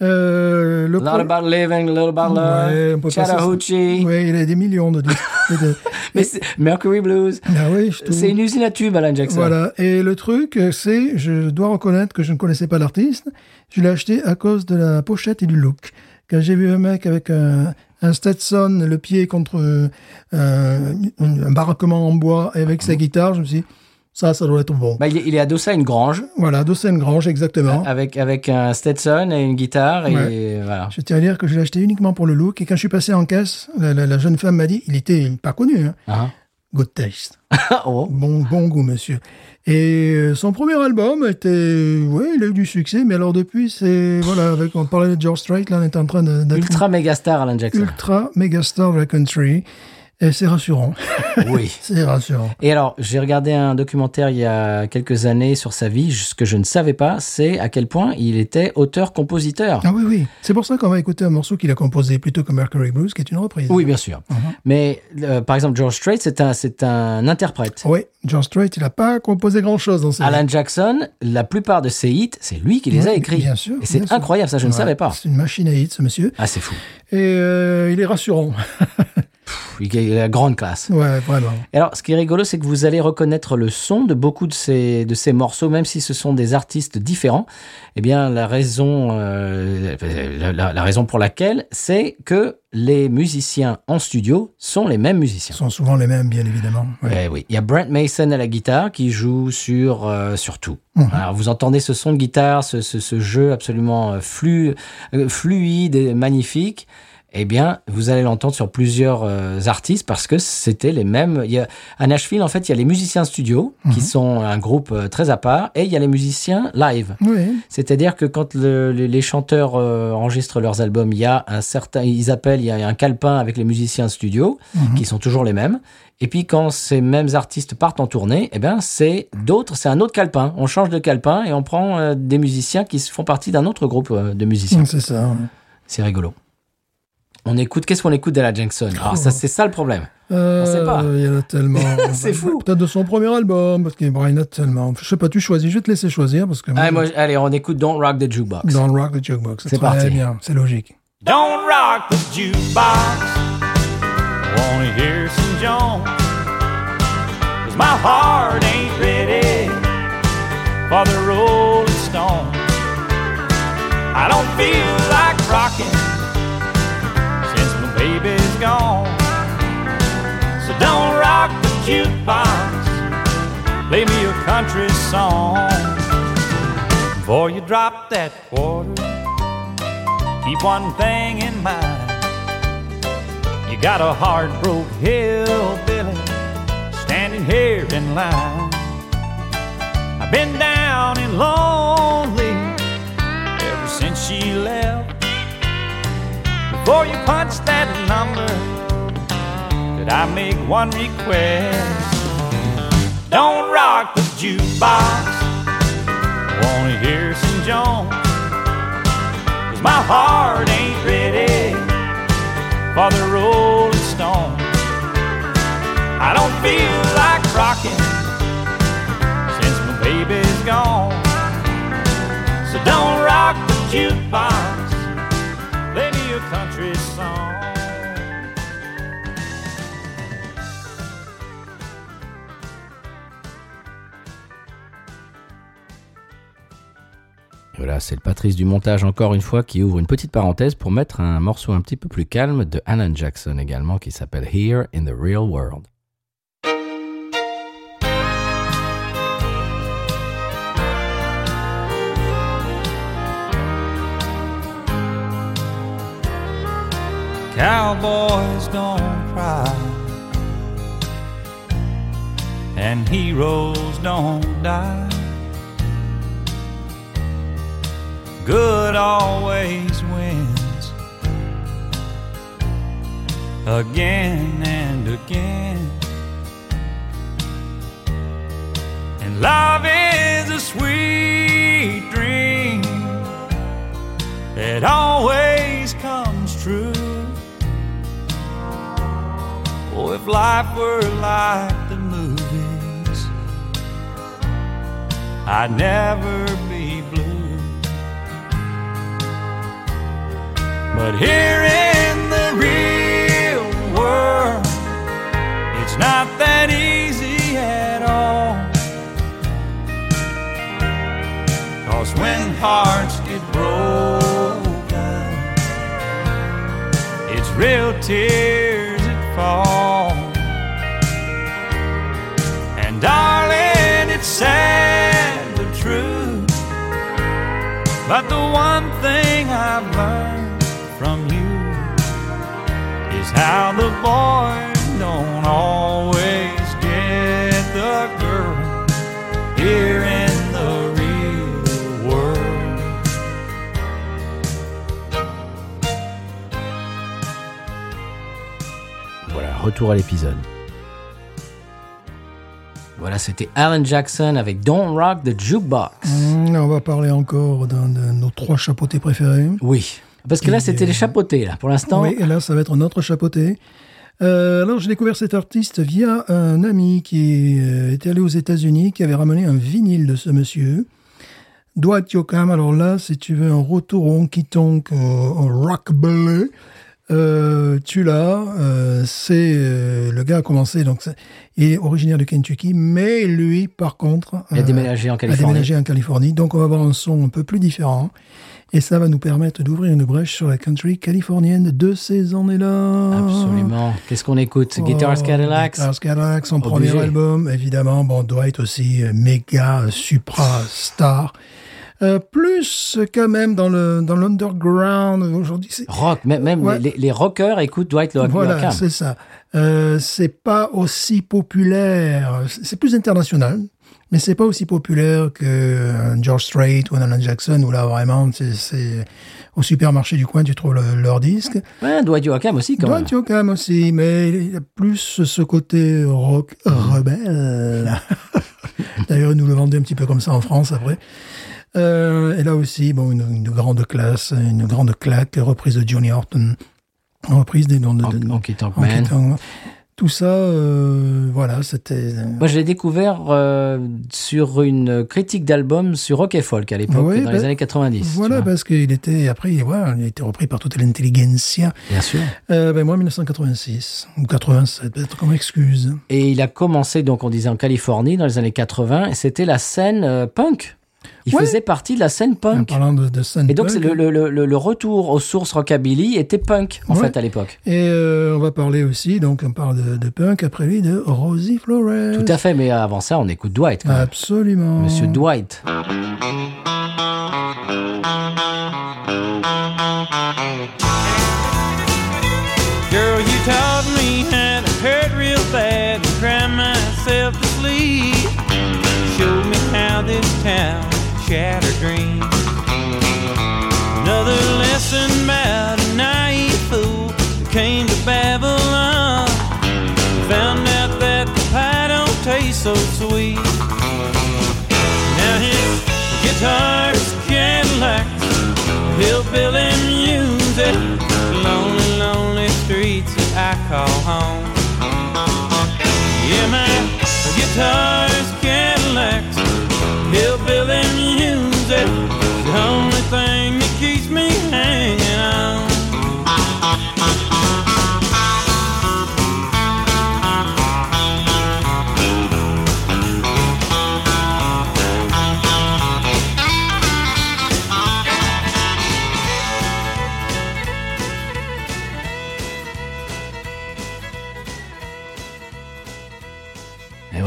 Euh, le Lot pro- About Living, Little About Ouais, Love. ça. Chattahoochee. Ouais, il y a des millions de disques. Et de- Mais c'est- Mercury Blues. Ah oui. C'est une usine à tubes, Alan Jackson. Voilà. Et le truc, c'est, je dois reconnaître que je ne connaissais pas l'artiste. Je l'ai acheté à cause de la pochette et du look. Quand j'ai vu un mec avec un, un Stetson, le pied contre euh, un, un baraquement en bois et avec sa guitare, je me suis dit, ça, ça doit être bon. Bah, il, est, adossé à une grange Voilà, Dawson Grange, exactement. avec, avec un Stetson et une guitare. Et Ouais. voilà. Je tiens à dire que je l'ai acheté uniquement pour le look. Et quand je suis passé en caisse, la, la- la jeune femme m'a dit, il était pas connu, hein. Ah. Good taste. oh. Bon, bon goût, monsieur. Et euh, son premier album était, ouais, il a eu du succès, mais alors depuis, c'est, voilà, avec, on parlait de George Strait, là, on est en train d'être Ultra méga star, Alan Jackson. ultra méga star de la country. Et c'est rassurant. Oui. c'est rassurant. Et alors, j'ai regardé un documentaire il y a quelques années sur sa vie. Ce que je ne savais pas, c'est à quel point il était auteur-compositeur. Ah oui, oui. C'est pour ça qu'on va écouter un morceau qu'il a composé plutôt que Mercury Blues, qui est une reprise. Oui, bien sûr. Mais euh, par exemple, George Strait, c'est un, c'est un interprète. Oui, John Strait, il n'a pas composé grand-chose dans ses Alan Jackson, la plupart de ses hits, c'est lui qui les a écrits. bien sûr, Et c'est incroyable, ça, je ne savais pas. C'est une machine à hits, ce monsieur. Ah, c'est fou. Et euh, il est rassurant. Pff, Il a la grande classe. ouais, vraiment. Et alors, ce qui est rigolo, c'est que vous allez reconnaître le son de beaucoup de ces, de ces morceaux, même si ce sont des artistes différents. Eh bien, la raison, euh, la, raison pour laquelle, c'est que les musiciens en studio sont les mêmes musiciens. Ce sont souvent les mêmes, bien évidemment. Ouais. Eh oui, il y a Brent Mason à la guitare qui joue sur euh, sur tout. Mhm. Alors vous entendez ce son de guitare, ce, ce, ce jeu absolument euh, flu, fluide et magnifique. Eh bien, vous allez l'entendre sur plusieurs euh, artistes parce que c'était les mêmes. Il y a, à Nashville, en fait, il y a les musiciens studio qui sont un groupe euh, très à part et il y a les musiciens live. Oui, C'est-à-dire que quand le- les, les chanteurs euh, enregistrent leurs albums, il y a un certain, ils appellent, il y a un calepin avec les musiciens studio qui sont toujours les mêmes. Et puis quand ces mêmes artistes partent en tournée, eh ben c'est d'autres, c'est un autre calepin. On change de calepin et on prend des musiciens qui font partie d'un autre groupe de musiciens. c'est ça. ouais. C'est rigolo. On écoute, qu'est-ce qu'on écoute de la Jackson? Alors ça, c'est ça le problème. Euh, sait pas. Il y en a tellement. C'est fou. Peut-être de son premier album, parce qu'il y en a tellement. Je sais pas, tu choisis. Je vais te laisser choisir, parce que Allez, moi, allez, on écoute Don't Rock the Jukebox. le Rock the Jukebox. C'est très parti. bien, c'est logique. Don't rock the jukebox. Wanna hear some Jones? 'Cause my heart ain't ready for the Rolling Stone. I don't feel like rocking baby's gone. So don't rock the jukebox. Play me a country song. Before you drop that quarter. Keep one thing in mind. You got a heart broke hillbilly standing here in line. I've been down and lonely ever since she left. Before you punch that number, did I make one request? Don't rock the jukebox. Wanna hear some Jones? Cause my heart ain't ready for the Rolling Stone. I don't feel like rocking since my baby's gone. So don't rock the jukebox, Voilà, c'est le Patrice du montage encore une fois qui ouvre une petite parenthèse pour mettre un morceau un petit peu plus calme de Alan Jackson également qui s'appelle Here in the Real World. Cowboys don't cry, and heroes don't die. Good always wins again and again. And love is a sweet dream that always comes true. Oh, if life were like the movies, I'd never But here in the real world, it's not that easy at all. Cause when hearts get broken, it's real tears that fall. And darling, it's sad but true. But the one thing I've learned how the boy don't always get the girl here in the real world. voilà, retour à l'épisode. Voilà, c'était Alan Jackson avec Don't Rock the Jukebox. Hum, on va parler encore d'un de nos trois chapeautés préférés. Oui, parce que là, c'était les chapeautés, là. Pour l'instant, Oui, et là, ça va être un autre chapeauté. Euh, alors, j'ai découvert cet artiste via un ami qui euh, était allé aux États-Unis, qui avait ramené un vinyle de ce monsieur. Dwight Yoakam, alors là, si tu veux un retour honky-tonk, au, au rockabilly, euh, tu l'as. euh, c'est euh, le gars a commencé, donc il est originaire de Kentucky, mais lui, par contre, il a euh, déménagé en a Californie. déménagé en Californie. Donc, on va avoir un son un peu plus différent. Et ça va nous permettre d'ouvrir une brèche sur la country californienne de ces années-là. Absolument. Qu'est-ce qu'on écoute? Guitars Oh, Cadillacs? Guitars Cadillacs, son Obligé. premier album, évidemment. Bon, Dwight aussi, méga, supra star. Euh, plus quand même dans le dans l'underground aujourd'hui. c'est- Rock, même, même Ouais. les, les rockers écoutent Dwight Lo- Voilà, c'est ça. Euh, c'est pas aussi populaire. C'est plus international, mais c'est pas aussi populaire que un George Strait ou Alan Jackson, où là vraiment, c'est- au supermarché du coin, tu trouves le- leur disque. Ouais, Dwight Yoakam aussi, quand Dwight même. Yoakam aussi, mais il y a plus ce côté rock rebelle. D'ailleurs, nous le vendaient un petit peu comme ça en France après. Euh, et là aussi, bon, une, une grande classe, une grande claque, reprise de Johnny Horton, reprise des noms de, de- Tout ça, euh, voilà, c'était. Moi, je l'ai découvert euh, sur une critique d'album sur Rock et Folk à l'époque, Oui, dans ben, les années 90. tu Voilà, parce qu'il était, après, voilà, il a été repris par toute l'intelligentsia. Bien sûr. Euh, ben, moi, 1986, ou 87, peut-être comme excuse. Et il a commencé, donc, on disait en Californie, dans les années 80, et c'était la scène euh, punk. Il Ouais. faisait partie de la scène En punk. parlant de, de scène Et donc, punk. le, le, le, le retour aux sources rockabilly était punk, en Ouais. fait, à l'époque. Et euh, on va parler aussi, donc on parle de, de punk, après lui, de Rosie Flores. Tout à fait, mais avant ça, on écoute Dwight, quand même. Absolument. Monsieur Dwight. Girl, you taught me how to hurt real bad and cry myself to sleep. Showed me how this town shatter dreams. Another lesson about a naive fool that came to Babylon. Found out that the pie don't taste so sweet. Now his guitar's Cadillacs, hillbilly music, lonely, lonely streets that I call home. Yeah, my guitar's Cadillacs,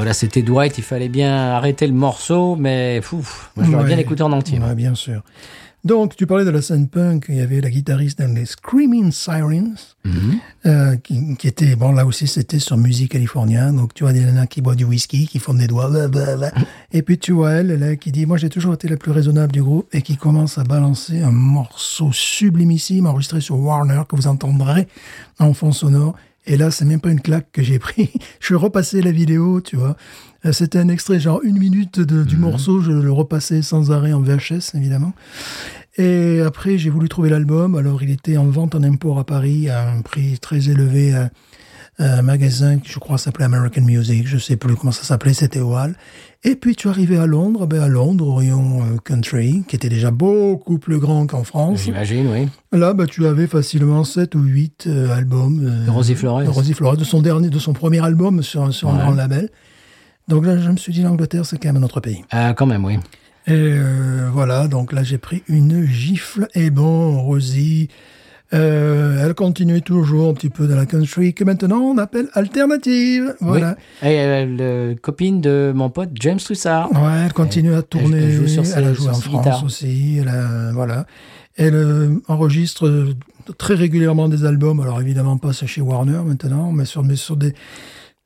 voilà, c'était Dwight. Il fallait bien arrêter le morceau, mais fou, moi, je l'aurais Ouais. bien écouté en entier. Ouais, bien sûr. Donc, tu parlais de la scène punk, il y avait la guitariste dans les Screaming Sirens, Mhm. euh, qui, qui était, bon, là aussi, c'était sur musique californienne. Donc, tu vois des nanas qui boivent du whisky, qui font des doigts, blablabla. et puis tu vois elle, là, qui dit, moi, j'ai toujours été la plus raisonnable du groupe, et qui commence à balancer un morceau sublimissime enregistré sur Warner, que vous entendrez en fond sonore. Et là, c'est même pas une claque que j'ai pris. je suis repassé la vidéo, tu vois. Euh, C'était un extrait, genre une minute de- du morceau. Je le repassais sans arrêt en VHS, évidemment. Et après, j'ai voulu trouver l'album. Alors, il était en vente en import à Paris à un prix très élevé à un magasin qui, je crois, s'appelait American Music. Je sais plus comment ça s'appelait, c'était au Hall. Et puis, tu arrivais à Londres. Ben, à Londres, au rayon euh, country, qui était déjà beaucoup plus grand qu'en France. J'imagine, oui. Là, bah, tu avais facilement 7 ou 8 euh, albums. euh, De Rosie Flores. de Rosie Flores, de son dernier, de son premier album sur, sur un grand label. Donc là, je me suis dit, l'Angleterre, c'est quand même un autre pays. Ah, quand même, oui. Et euh, voilà, donc là, j'ai pris une gifle. Et bon, Rosie, euh, elle continue toujours un petit peu dans la country, que maintenant on appelle alternative. Voilà. Oui. Et euh, le copine de mon pote James Trussard. Ouais, elle continue à tourner. elle joue sur ses- elle a joué sur en France aussi. Elle a- voilà. Elle euh, enregistre euh, très régulièrement des albums. Alors évidemment pas chez Warner maintenant, mais sur, mais sur des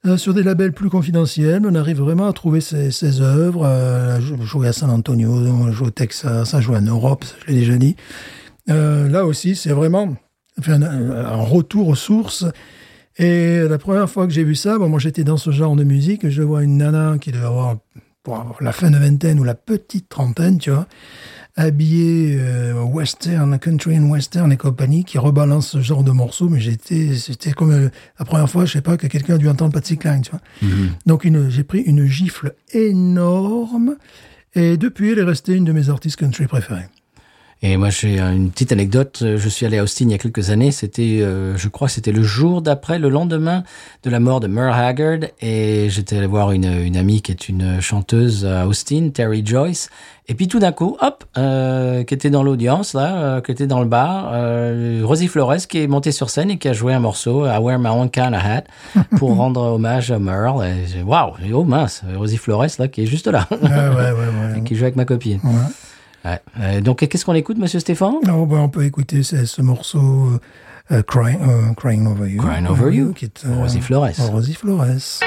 euh, sur des labels plus confidentiels. On arrive vraiment à trouver ses, ses œuvres. Euh, elle a joué à San Antonio, elle a joué au Texas, elle a joué en Europe, ça, je l'ai déjà dit. Euh, là aussi, c'est vraiment un, un retour aux sources. Et la première fois que j'ai vu ça, bon, moi j'étais dans ce genre de musique, je vois une nana qui devait avoir pour avoir la fin de vingtaine ou la petite trentaine, tu vois, habillée euh, western, country and western et compagnie, qui rebalance ce genre de morceaux, mais j'étais, c'était comme euh, la première fois, je sais pas, que quelqu'un a dû entendre Patsy Cline, tu vois. Donc une, j'ai pris une gifle énorme, et depuis, elle est restée une de mes artistes country préférées. Et moi, j'ai une petite anecdote. Je suis allé à Austin il y a quelques années. C'était, euh, je crois, que c'était le jour d'après, le lendemain de la mort de Merle Haggard. Et j'étais allé voir une, une amie qui est une chanteuse à Austin, Terry Joyce. Et puis tout d'un coup, hop, euh, qui était dans l'audience là, euh, qui était dans le bar, euh, Rosie Flores qui est montée sur scène et qui a joué un morceau, I Wear My Own Kind of Hat, pour rendre hommage à Merle. Et j'ai, waouh, dit, oh mince, Rosie Flores là, qui est juste là, ouais, ouais, ouais. et qui joue avec ma copine. Ouais. Euh, donc, qu'est-ce qu'on écoute, Monsieur Stéphane? Oh, ben, on peut écouter ce, ce morceau euh, Crying, euh, Crying Over You. Crying Over You, qui est, Rosie Flores. Rosie Flores.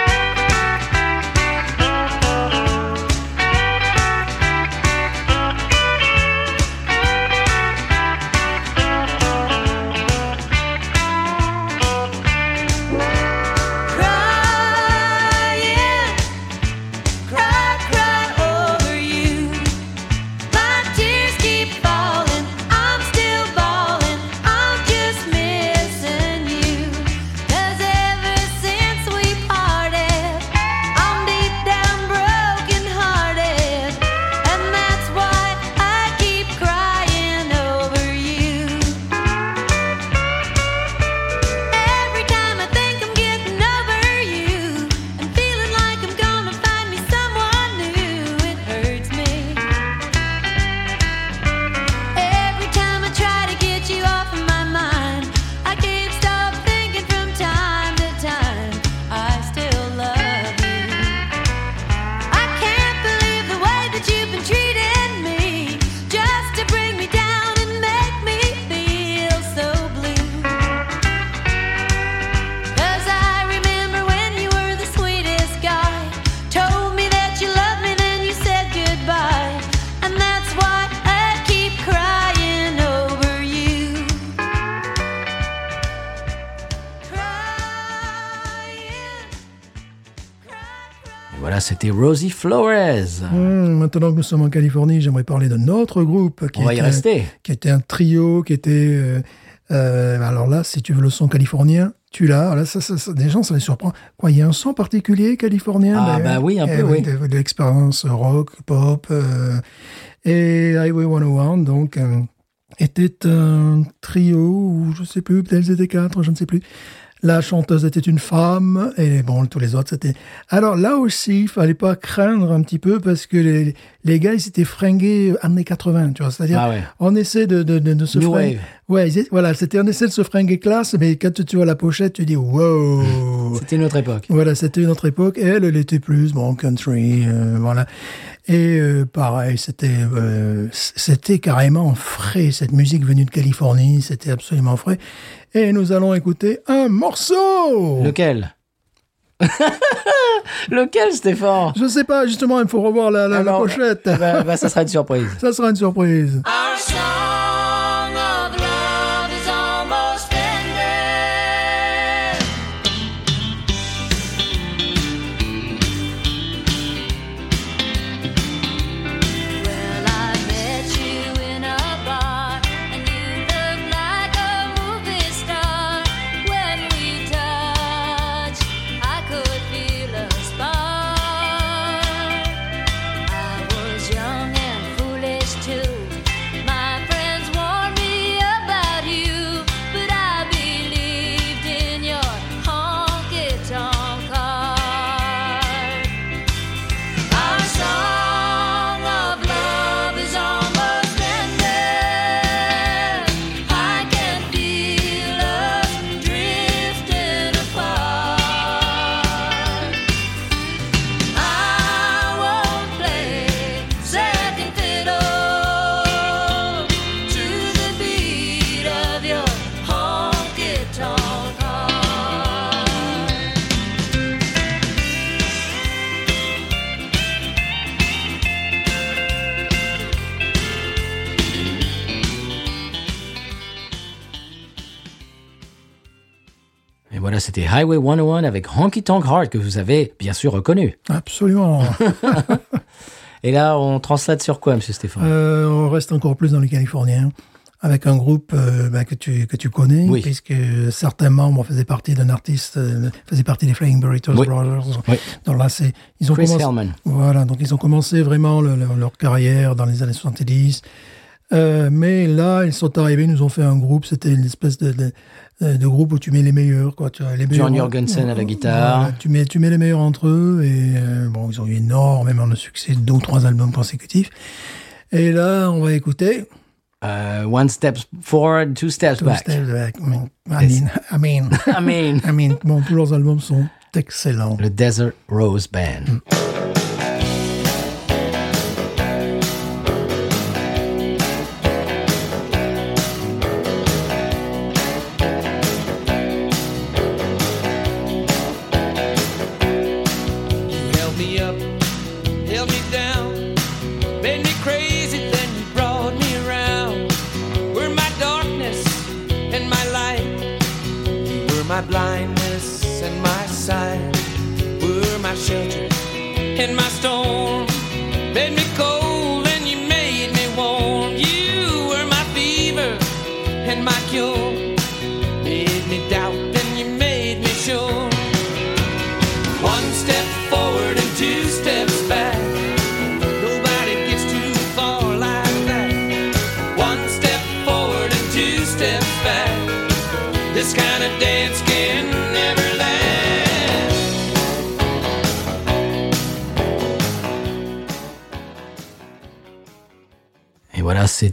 C'était Rosie Flores. Hum, maintenant que nous sommes en Californie, j'aimerais parler d'un autre groupe qui On va y était, rester. qui était un trio, qui était. euh, euh, alors là, si tu veux le son californien, tu l'as. Là, ça, ça, ça- des gens, ça les surprend. Quoi, il y a un son particulier californien Ah, bah oui, un eh peu, oui. De, de l'expérience rock, pop. euh, et Highway 101, donc, euh, était un trio, ou je sais plus, peut-être ils étaient quatre, je ne sais plus. La chanteuse était une femme, et bon, tous les autres, c'était... Alors là aussi, il fallait pas craindre un petit peu, parce que les, les gars, ils s'étaient fringués années 80, tu vois. C'est-à-dire, Ah ouais. on essaie de, de, de, de se New fringuer... wave. Ouais, voilà, c'était, on essaie de se fringuer classe, mais quand tu vois la pochette, tu dis, wow C'était une autre époque. voilà, c'était une autre époque. Elle, elle était plus bon country, euh, voilà. Et euh, pareil, c'était euh, c'était carrément frais. Cette musique venue de Californie, c'était absolument frais. Et nous allons écouter un morceau. Lequel? Lequel, Stéphane? Je sais pas, justement, il faut revoir la, la, pochette. bah, bah, Ça sera une surprise. Ça sera une surprise. C'était Highway 101 avec Honky Tonk Heart que vous avez bien sûr reconnu. Absolument. Et là, on translate sur quoi, monsieur Stéphane? Euh, on reste encore plus dans les Californiens avec un groupe euh, bah, que tu que tu connais Oui. puisque certains membres faisaient partie d'un artiste euh, faisaient partie des Flying Burritos Oui. Brothers. Oui. Donc là c'est ils ont Chris commencé Hellman. voilà donc ils ont commencé vraiment le- le- leur carrière dans les années 70 Euh, mais là ils sont arrivés ils nous ont fait un groupe c'était une espèce de, de de groupe où tu mets les meilleurs quoi tu les John Jorgensen à la guitare. Voilà, tu mets tu mets les meilleurs entre eux et euh, bon ils ont eu énormément de succès deux ou trois albums consécutifs et là on va écouter Euh, one step forward, two steps Two back. Steps Back. I mean, I mean, I mean, I mean, I mean, bon, tous leurs albums sont excellents. le Desert Rose Band. You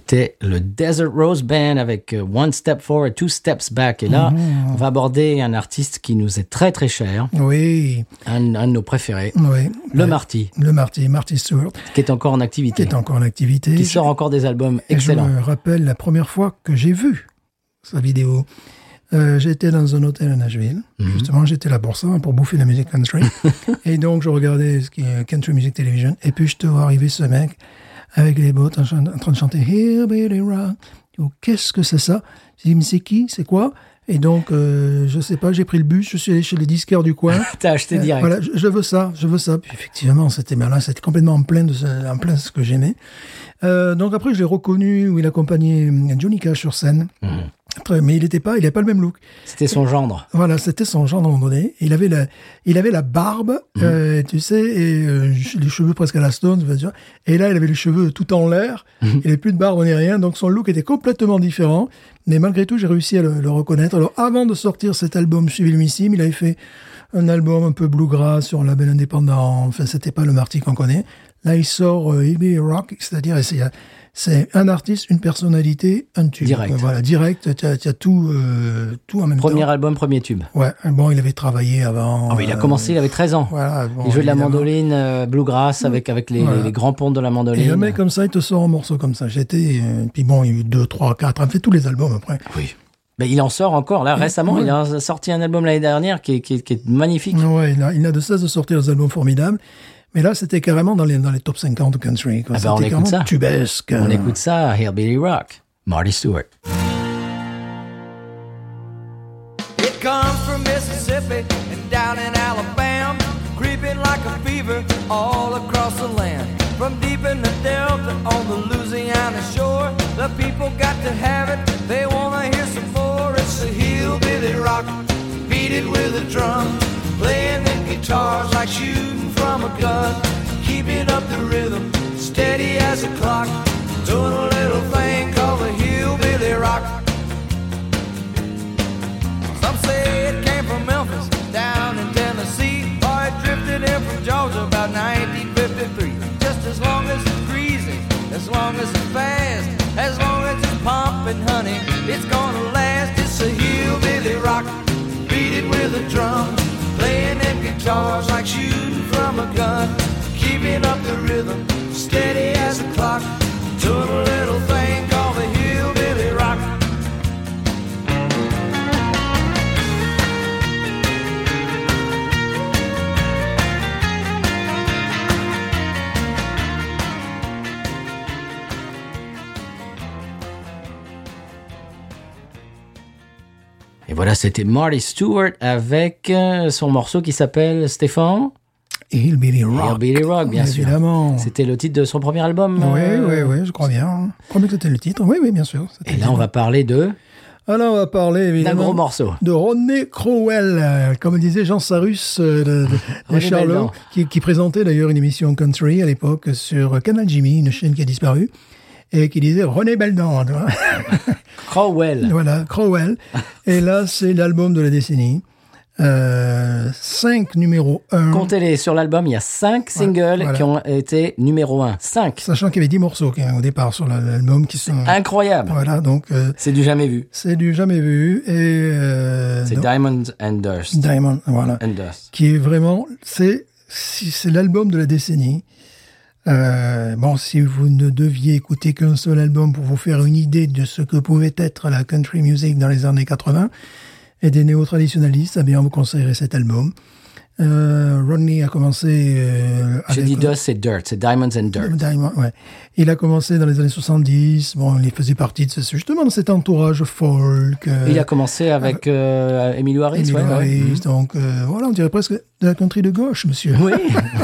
c'était le Desert Rose Band avec euh, One Step Forward, Two Steps Back. Et là, Mhm. on va aborder un artiste qui nous est très très cher, Oui, un, un de nos préférés, oui. le Ouais. Marty, Le Marty, Marty Stewart, qui est encore en qui activité, est encore en activité. qui sort encore des albums Et excellents. Je me rappelle la première fois que j'ai vu sa vidéo. Euh, j'étais dans un hôtel à Nashville. Mhm. Justement, j'étais là pour ça, pour bouffer la musique country. et donc, je regardais ce qui est Country Music Television. Et puis, je te vois arriver ce mec avec les bottes en, train de chanter Here Billy Rock. Oh, Qu'est-ce que c'est ça? J'ai dit, mais c'est qui? C'est quoi? Et donc, euh, je sais pas, j'ai pris le bus, je suis allé chez les disquaires du coin. T'as acheté direct. Voilà, je, je veux ça, je veux ça. Puis effectivement, c'était là, c'était complètement en plein de ce, en plein de ce que j'aimais. Euh, donc après, je l'ai reconnu où il accompagnait Johnny Cash sur scène. Mhm. Mais il n'était pas, il n'avait pas le même look. C'était son gendre. Voilà, c'était son genre à un moment donné. Il avait la, il avait la barbe, euh, tu sais, et euh, les cheveux presque à la Stone, vois. Et là, il avait les cheveux tout en l'air. Il n'avait plus de barbe ni rien, donc son look était complètement différent. Mais malgré tout, j'ai réussi à le, le reconnaître. Alors, avant de sortir cet album Suivez-le-missime, il avait fait un album un peu bluegrass sur un label indépendant. Enfin, c'était pas le Marty qu'on connaît. Là, il sort euh, Rock, c'est-à-dire c'est un artiste, une personnalité, un tube. Direct. quoi. Voilà, direct. Tu as, as tout, euh, tout en même Premier temps. album, premier tube. Ouais, bon, il avait travaillé avant. Ah, mais il a euh, commencé, il avait 13 ans. Voilà, bon, il jouait de la mandoline euh, bluegrass avec, avec les, Voilà. les, les grands ponts de la Et mandoline. un mec comme ça, il te sort un morceau comme ça. J'étais, euh, puis bon, il y a eu deux, trois, quatre. Il a fait tous les albums après. Oui. Mais il en sort encore, là, récemment. ouais. Il a sorti un album l'année dernière qui est, qui est- qui est magnifique. Ouais, il a, il a de cesse de sortir des albums formidables. Mais là, c'était carrément dans les, dans les top 50 country. quoi. Ah bah, on C'était écoute ça. Tubesque. On écoute ça, Hillbilly Rock, Marty Stewart. It comes from Mississippi and down in Alabama, creeping like a fever all across the land. From deep in the Delta on the Louisiana shore, the people got to have it. They wanna hear some more. It's the hillbilly rock, beat it with a drum, playing the guitars like shooting from a gun, keeping up the rhythm, steady as a clock, doing a little thing called the hillbilly rock. Some say it came from Memphis, down in Tennessee, or it drifted in from Georgia about 1953. Just as long as it's greasy, as long as it's fast, as long as it's pumping, honey, it's gonna like shooting from a gun, keeping up the rhythm, steady as a clock, doing voilà, c'était Marty Stewart avec euh, son morceau qui s'appelle Stéphane Hillbilly Rock. Hillbilly Rock, bien sûr. C'était le titre de son premier album. Oui, euh, oui, oui, je crois bien. Je crois bien que c'était le titre. Oui, oui, bien sûr. Et là, on va parler de Alors, on va parler d'un gros morceau. de Rodney Crowell, euh, comme disait Jean Sarus euh, de, de- de René Charlot, Beldan. qui, qui présentait d'ailleurs une émission country à l'époque sur Canal Jimmy, une chaîne qui a disparu, et qui disait René Beldan. tu vois. Crowell. voilà, Crowell. Et là, c'est l'album de la décennie. Euh, 5 numéro 1. Comptez-les sur l'album, il y a cinq singles voilà. qui ont été numéro un. Cinq. Sachant qu'il y avait 10 morceaux hein, au départ sur l'album qui sont. Incroyable. Voilà, donc euh, C'est du jamais vu. c'est du jamais vu. Et. Euh, C'est Diamond and Dust. Diamond, voilà. And Dust. qui est vraiment, c'est c'est l'album de la décennie. Euh, bon, si vous ne deviez écouter qu'un seul album pour vous faire une idée de ce que pouvait être la country music dans les années 80 et des néo-traditionalistes, eh bien, on vous conseillerait cet album. Euh, Rodney a commencé euh, J'ai dit Dust, c'est Dirt. C'est Diamonds and Dirt. Diamond, ouais. Il a commencé dans les années 70. Bon, il faisait partie de ce, justement de cet entourage folk. euh, Il a commencé avec euh, Emilio Harris, Emilio ouais, ouais. Harris, Donc euh, voilà, on dirait presque de la country de gauche, monsieur. Oui.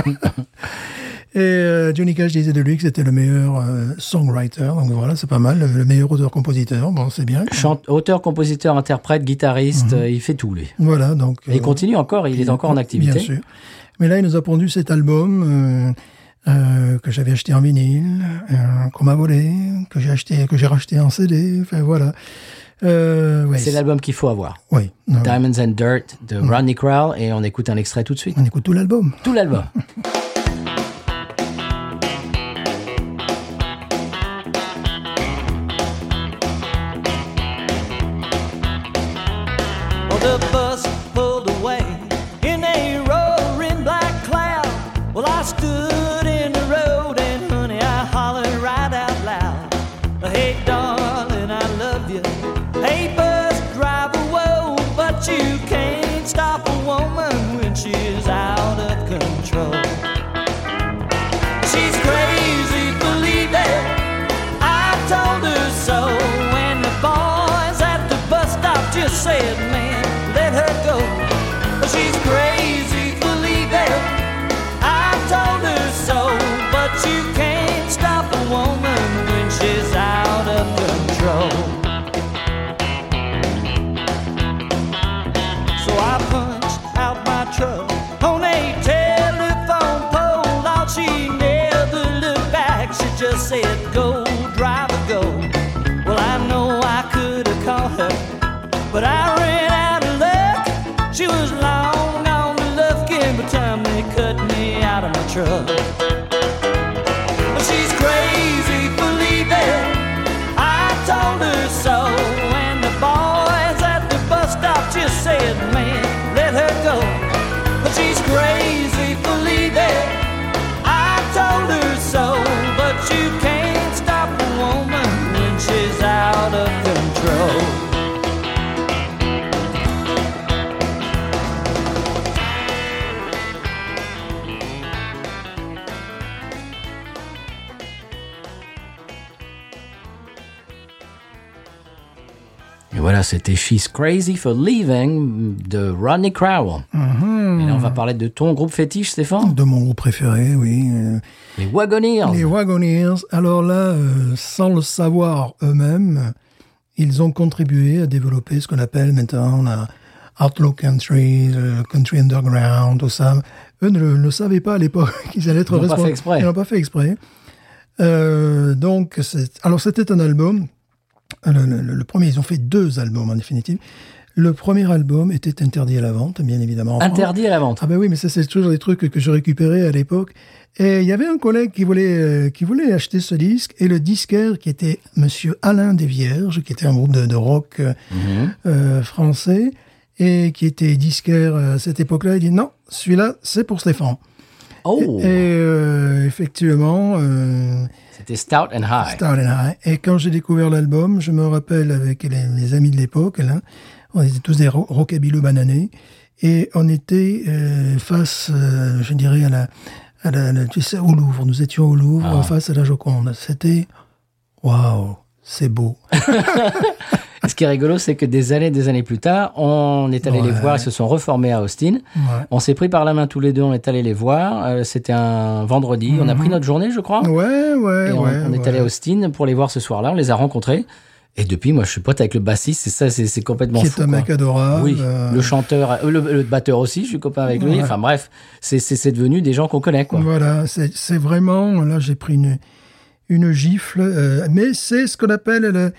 Et euh, Johnny Cash disait de lui que c'était le meilleur euh, songwriter. Donc voilà, c'est pas mal. Le, le meilleur auteur-compositeur. Bon, c'est bien. Chante, auteur, compositeur, interprète, guitariste, Mhm. euh, il fait tout, lui. Voilà, donc. Et il continue encore, il est encore en activité. Bien sûr. Mais là, il nous a pondu cet album que j'avais acheté en vinyle, qu'on m'a volé, que j'ai acheté, que j'ai racheté en CD. Enfin voilà. Euh, ouais, C'est l'album qu'il faut avoir. Oui. Diamonds and Dirt de Mhm. Rodney Crowell et on écoute un extrait tout de suite. On écoute tout l'album. Tout l'album. me C'était She's Crazy for Leaving de Rodney Crowell. Mhm. Et là, on va parler de ton groupe fétiche, Stéphane? De mon groupe préféré, oui. Les Wagoneers. Les Wagoneers, alors là, euh, sans le savoir eux-mêmes, ils ont contribué à développer ce qu'on appelle maintenant la Outlaw Country, le Country Underground, tout ça. Eux ne le, ne savaient pas à l'époque qu'ils allaient être Ils l'ont pas responsables. fait exprès. Ils n'ont pas fait exprès. Euh, donc, alors c'était un album. Le, le- le premier, ils ont fait deux albums en définitive. Le premier album était interdit à la vente, bien évidemment. France. Interdit à la vente. Ah ben oui, mais ça c'est toujours des trucs que je récupérais à l'époque. Et il y avait un collègue qui voulait euh, qui voulait acheter ce disque et le disquaire qui était Monsieur Alain Desvierges, qui était un groupe de, de rock euh, euh, français et qui était disquaire à cette époque-là. Il dit non, celui-là c'est pour Stéphane. Oh, Et euh, effectivement, euh, c'était Stout and High. Stout and High. Et quand j'ai découvert l'album, je me rappelle avec les, les amis de l'époque, là, on était tous des ro rockabilleux bananés, et on était euh, face, euh, je dirais, à la, à la, la- tu sais, au Louvre. Nous étions au Louvre, Ah. face à la Joconde. C'était, waouh, c'est beau. Ce qui est rigolo, c'est que des années, des années plus tard, on est allé les voir. Ils se sont reformés à Austin. Ouais. On s'est pris par la main tous les deux. On est allé les voir. Euh, C'était un vendredi. On a pris notre journée, je crois. Mhm. Ouais, ouais, Et on, ouais. on est allé à Austin pour les voir ce soir-là. On les a rencontrés. Et depuis, moi, je suis pote avec le bassiste. C'est ça, c'est complètement Qui fou. est un quoi. mec adorable. Oui, euh, le chanteur, euh, le, le batteur aussi, je suis copain avec lui. Ouais. Enfin bref, c'est devenu des gens qu'on connaît, quoi. Voilà, c'est c'est vraiment, là j'ai pris une, une gifle, euh, mais c'est ce qu'on appelle le...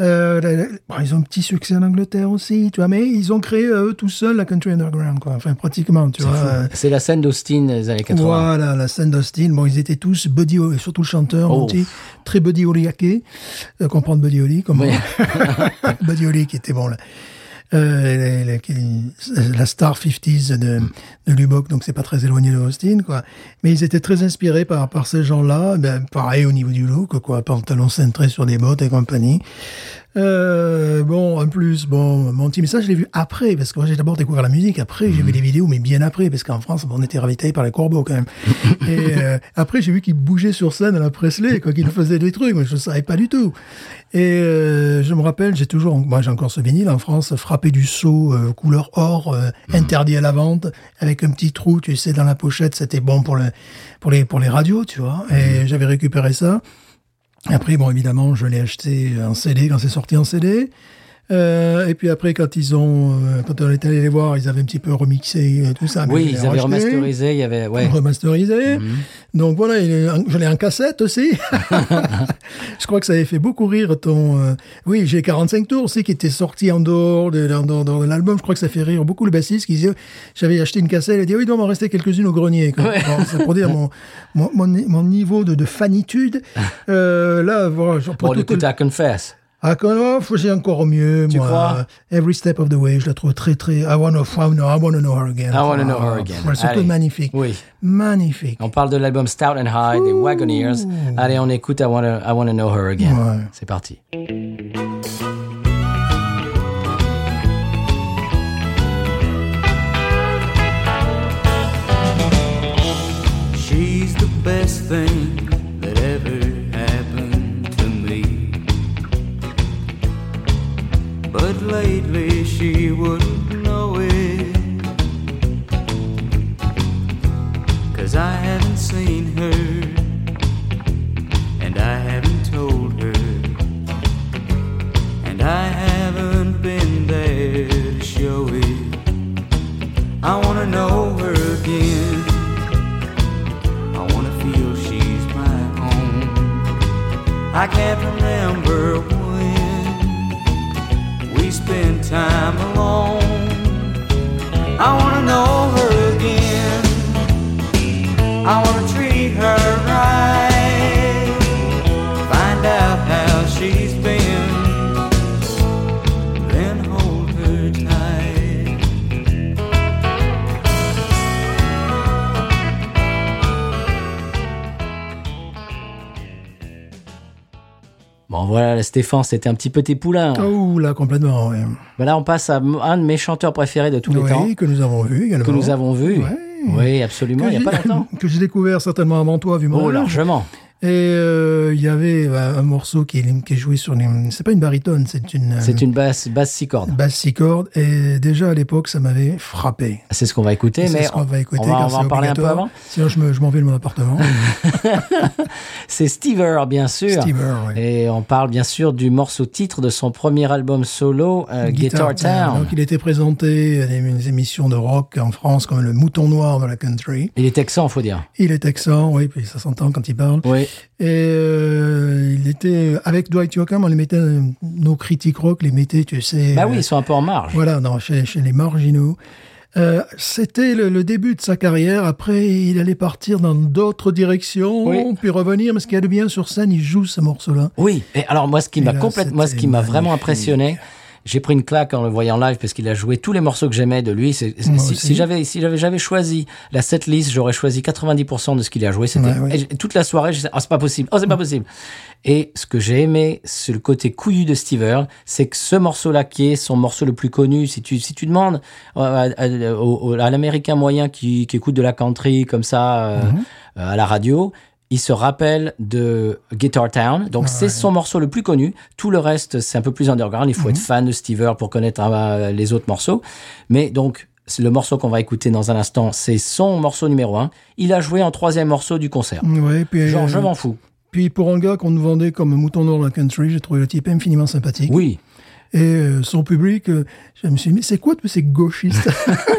euh, bon, ils ont un petit succès en Angleterre aussi, tu vois, mais ils ont créé euh, eux tout seuls la country underground, quoi. Enfin, pratiquement, tu vois. euh, C'est la scène d'Austin des années 80. Voilà, la scène d'Austin. Bon, ils étaient tous Buddy, Holly, surtout le chanteur, Oh. Monty, très Buddy. Euh, comprendre Buddy Holly, comme Oui. Buddy Holly qui était bon là. Euh, la, star 50s de, de Lubbock, donc c'est pas très éloigné de Austin, quoi. Mais ils étaient très inspirés par, par ces gens-là, ben, pareil au niveau du look, quoi, pantalon cintré sur des bottes et compagnie. Euh, bon, en plus, bon, Monty, mais ça, je l'ai vu après, parce que moi, j'ai d'abord découvert la musique, après, j'ai vu les vidéos, mais bien après, parce qu'en France, on était ravitaillés par les corbeaux, quand même. et euh, après, j'ai vu qu'il bougeait sur scène à la Presley, quoi, qu'il faisait des trucs, mais je ne savais pas du tout. Et euh, je me rappelle, j'ai toujours, moi, j'ai encore ce vinyle en France, frappé du seau, couleur or, euh, interdit à la vente, avec un petit trou, tu sais, dans la pochette, c'était bon pour le, pour les, pour les radios, tu vois. Et j'avais récupéré ça. Après, bon, évidemment, je l'ai acheté en CD quand c'est sorti en CD. Euh, et puis après, quand ils ont, euh, quand on est allé les voir, ils avaient un petit peu remixé euh, tout ça. Oui, ils avaient racheté, remasterisé. Il y avait, ouais. Remasterisé. Mhm. Donc voilà, je l'ai en cassette aussi. je crois que ça avait fait beaucoup rire ton. euh, Oui, j'ai 45 tours aussi qui était sorti en dehors de, de l'album. Je crois que ça fait rire beaucoup le bassiste qui disait j'avais acheté une cassette. Il dit oui, il doit m'en rester quelques-unes au grenier. Bon, c'est pour dire mon, mon, mon, mon niveau de, de fanitude. Euh, là, voilà, Bon, tout- écoute, à Confess. Ah, quand oh, encore mieux, Tu moi. crois? Every Step of the Way, je la trouve très, très... I wanna, no, I wanna know her again. I wanna know Ah, her again. ouais, surtout magnifique. Oui. Magnifique. On parle de l'album Stout and High des Wagoneers. Allez, on écoute I Wanna, I Wanna Know Her Again. Ouais. C'est parti. She's the best thing But lately she wouldn't know it. Cause I haven't seen her, and I haven't told her, and I haven't been there to show it. I wanna know her again. I wanna feel she's my own. I can't voilà, Stéphane, c'était un petit peu tes poulains. Oh là, complètement, ouais. Ben là, on passe à un de mes chanteurs préférés de tous les temps, Oui, que nous avons vu également. que nous avons vu. Ouais. Oui, absolument, il n'y a pas longtemps. Que j'ai découvert certainement avant toi, vu mon Oh, largement. Et euh, il y avait euh, un morceau qui, est- qui est joué sur les... C'est pas une baritone, c'est une... euh, C'est une basse, basse six cordes. Basse six cordes. Et déjà, à l'époque, ça m'avait frappé. C'est ce qu'on va écouter, C'est mais ce qu'on va écouter on va, car on va c'est en parler un peu avant. Sinon, je me- je m'en vais de mon appartement. C'est Stever, bien sûr. Stever, oui. Et on parle bien sûr du morceau titre de son premier album solo, euh, Guitar, Town. Donc, il était présenté à des, des émissions de rock en France comme le mouton noir de la country. Il est texan, faut dire. Il est texan, oui, puis ça s'entend quand il parle. Oui. Et euh, il était avec Dwight Yoakam, on les mettait, nos critiques rock les mettaient, tu sais. Bah oui, ils sont un peu en marge. Voilà, non, chez, chez les marginaux. Euh, C'était le, le début de sa carrière. Après, il allait partir dans d'autres directions, Oui. puis revenir. Mais ce qu'il y a de bien sur scène, il joue ce morceau-là. Oui. Et alors moi, ce qui m'a complètement, moi, ce qui m'a vraiment impressionné, j'ai pris une claque en le voyant live parce qu'il a joué tous les morceaux que j'aimais de lui. Si, j'avais, si j'avais, choisi la setlist, j'aurais choisi 90% de ce qu'il a joué. C'était Ouais, toute la soirée. Je oh c'est pas possible, oh c'est pas possible. Et ce que j'ai aimé, c'est le côté couillu de Stever, c'est que ce morceau-là, qui est son morceau le plus connu, si tu si tu demandes euh, à, à- à l'américain moyen qui, qui écoute de la country comme ça euh, Mhm. euh, à la radio. Il se rappelle de Guitar Town. Donc, c'est son morceau le plus connu. Tout le reste, c'est un peu plus underground. Il faut être fan de Steve Earle pour connaître euh, les autres morceaux. Mais donc, le morceau qu'on va écouter dans un instant, c'est son morceau numéro un. Il a joué en troisième morceau du concert. Ouais, puis, Genre, euh, je m'en fous. Puis pour un gars qu'on nous vendait comme mouton dans la country, j'ai trouvé le type infiniment sympathique. Oui. Et euh, son public, je me suis dit, mais c'est quoi tous ces gauchistes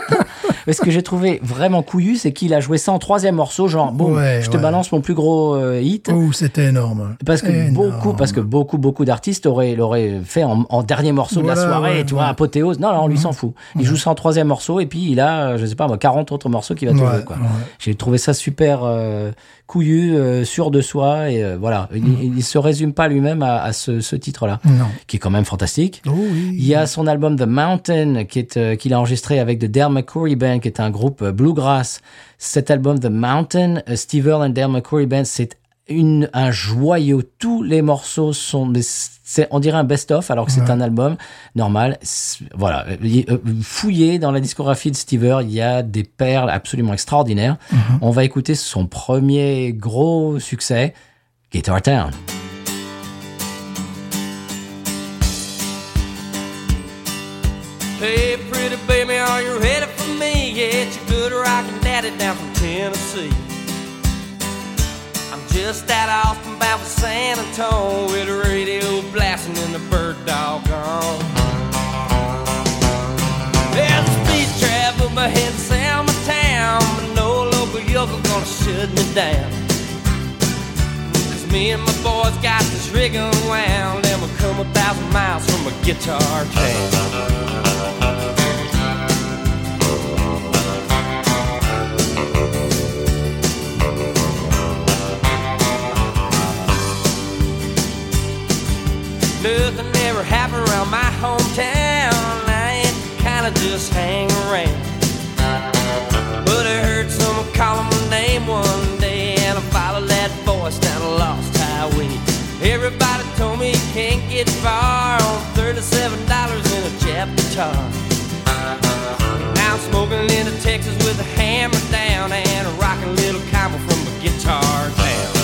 Mais ce que j'ai trouvé vraiment couillu, c'est qu'il a joué ça en troisième morceau, genre, bon, Ouais, je te ouais. balance mon plus gros euh, hit. Oh, c'était énorme. Parce que Énorme. beaucoup, parce que beaucoup, beaucoup d'artistes auraient, l'auraient fait en, en dernier morceau de la soirée, ouais, tu vois, apothéose. Non, non, on lui s'en fout. Il joue ça en troisième morceau et puis il a, je sais pas, moi, 40 autres morceaux qu'il va jouer, quoi. J'ai trouvé ça super euh, couillu, euh, sûr de soi et voilà. Il, il se résume pas lui-même à, à ce, ce titre-là, qui est quand même fantastique. Oh oui. Il y a son album The Mountain qui est qu'il a enregistré avec The Dale McCoury Band qui est un groupe euh, bluegrass. Cet album The Mountain, euh, Steve Earle and Dale McCoury Band, c'est une un joyau. Tous les morceaux sont c'est on dirait un best-of alors que c'est un album normal. Voilà, Euh, fouillez dans la discographie de Steve Earle, il y a des perles absolument extraordinaires. On va écouter son premier gros succès, Guitar Town. Hey, pretty baby, are you ready it's your good rockin' daddy down from Tennessee. I'm just out of Austin, bound for San Antonio with the radio blasting and the bird dog on. There's a speed trap, my head sound my town, but no local yokel gonna shut me down. Cause me and my boys got this rig unwound, and we'll come a thousand miles from a guitar town. Nothing ever happened around my hometown. I ain't kinda just hang around. But I heard someone calling my name one day, and I followed that voice down a lost highway. Everybody told me you can't get far on thirty-seven dollars in a Jap guitar. Now I'm smoking into Texas with a hammer down and a rockin' little combo from a guitar town.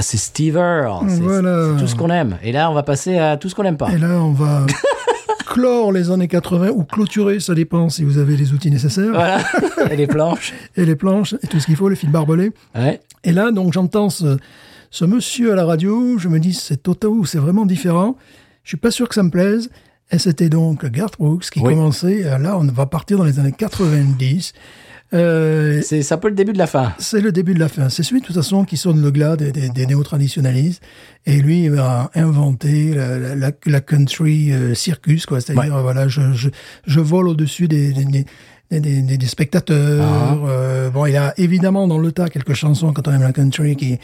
Voilà, c'est Steve Earle. C'est Voilà. tout ce qu'on aime. Et là, on va passer à tout ce qu'on n'aime pas. Et là, on va clore les années 80 ou clôturer, ça dépend si vous avez les outils nécessaires, Voilà. Et les planches. et les planches, et tout ce qu'il faut, les fils barbelés. Ouais. Et là, donc, j'entends ce, ce monsieur à la radio, je me dis, c'est total, c'est vraiment différent. Je suis pas sûr que ça me plaise. Et c'était donc Garth Brooks qui Oui. commençait, euh, là, on va partir dans les années 90. Euh, C'est un peu le début de la fin. c'est le début de la fin. C'est celui, de toute façon, qui sonne le glas des, des, des néo-traditionalistes. Et lui, il va inventer la, la- la, country euh, circus, quoi. C'est-à-dire, voilà, je, je, je vole au-dessus des, des, des, des, des- des spectateurs. Ah. Euh, bon, il a évidemment dans le tas quelques chansons quand on aime la country qui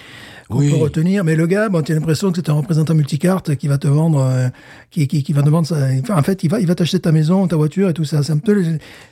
qu'on Oui. peut retenir. Mais le gars, bon, tu as l'impression que c'est un représentant multicarte qui va te vendre, euh, qui, qui, qui va te vendre ça. Enfin, en fait, il va, il va t'acheter ta maison, ta voiture et tout ça. Un peu,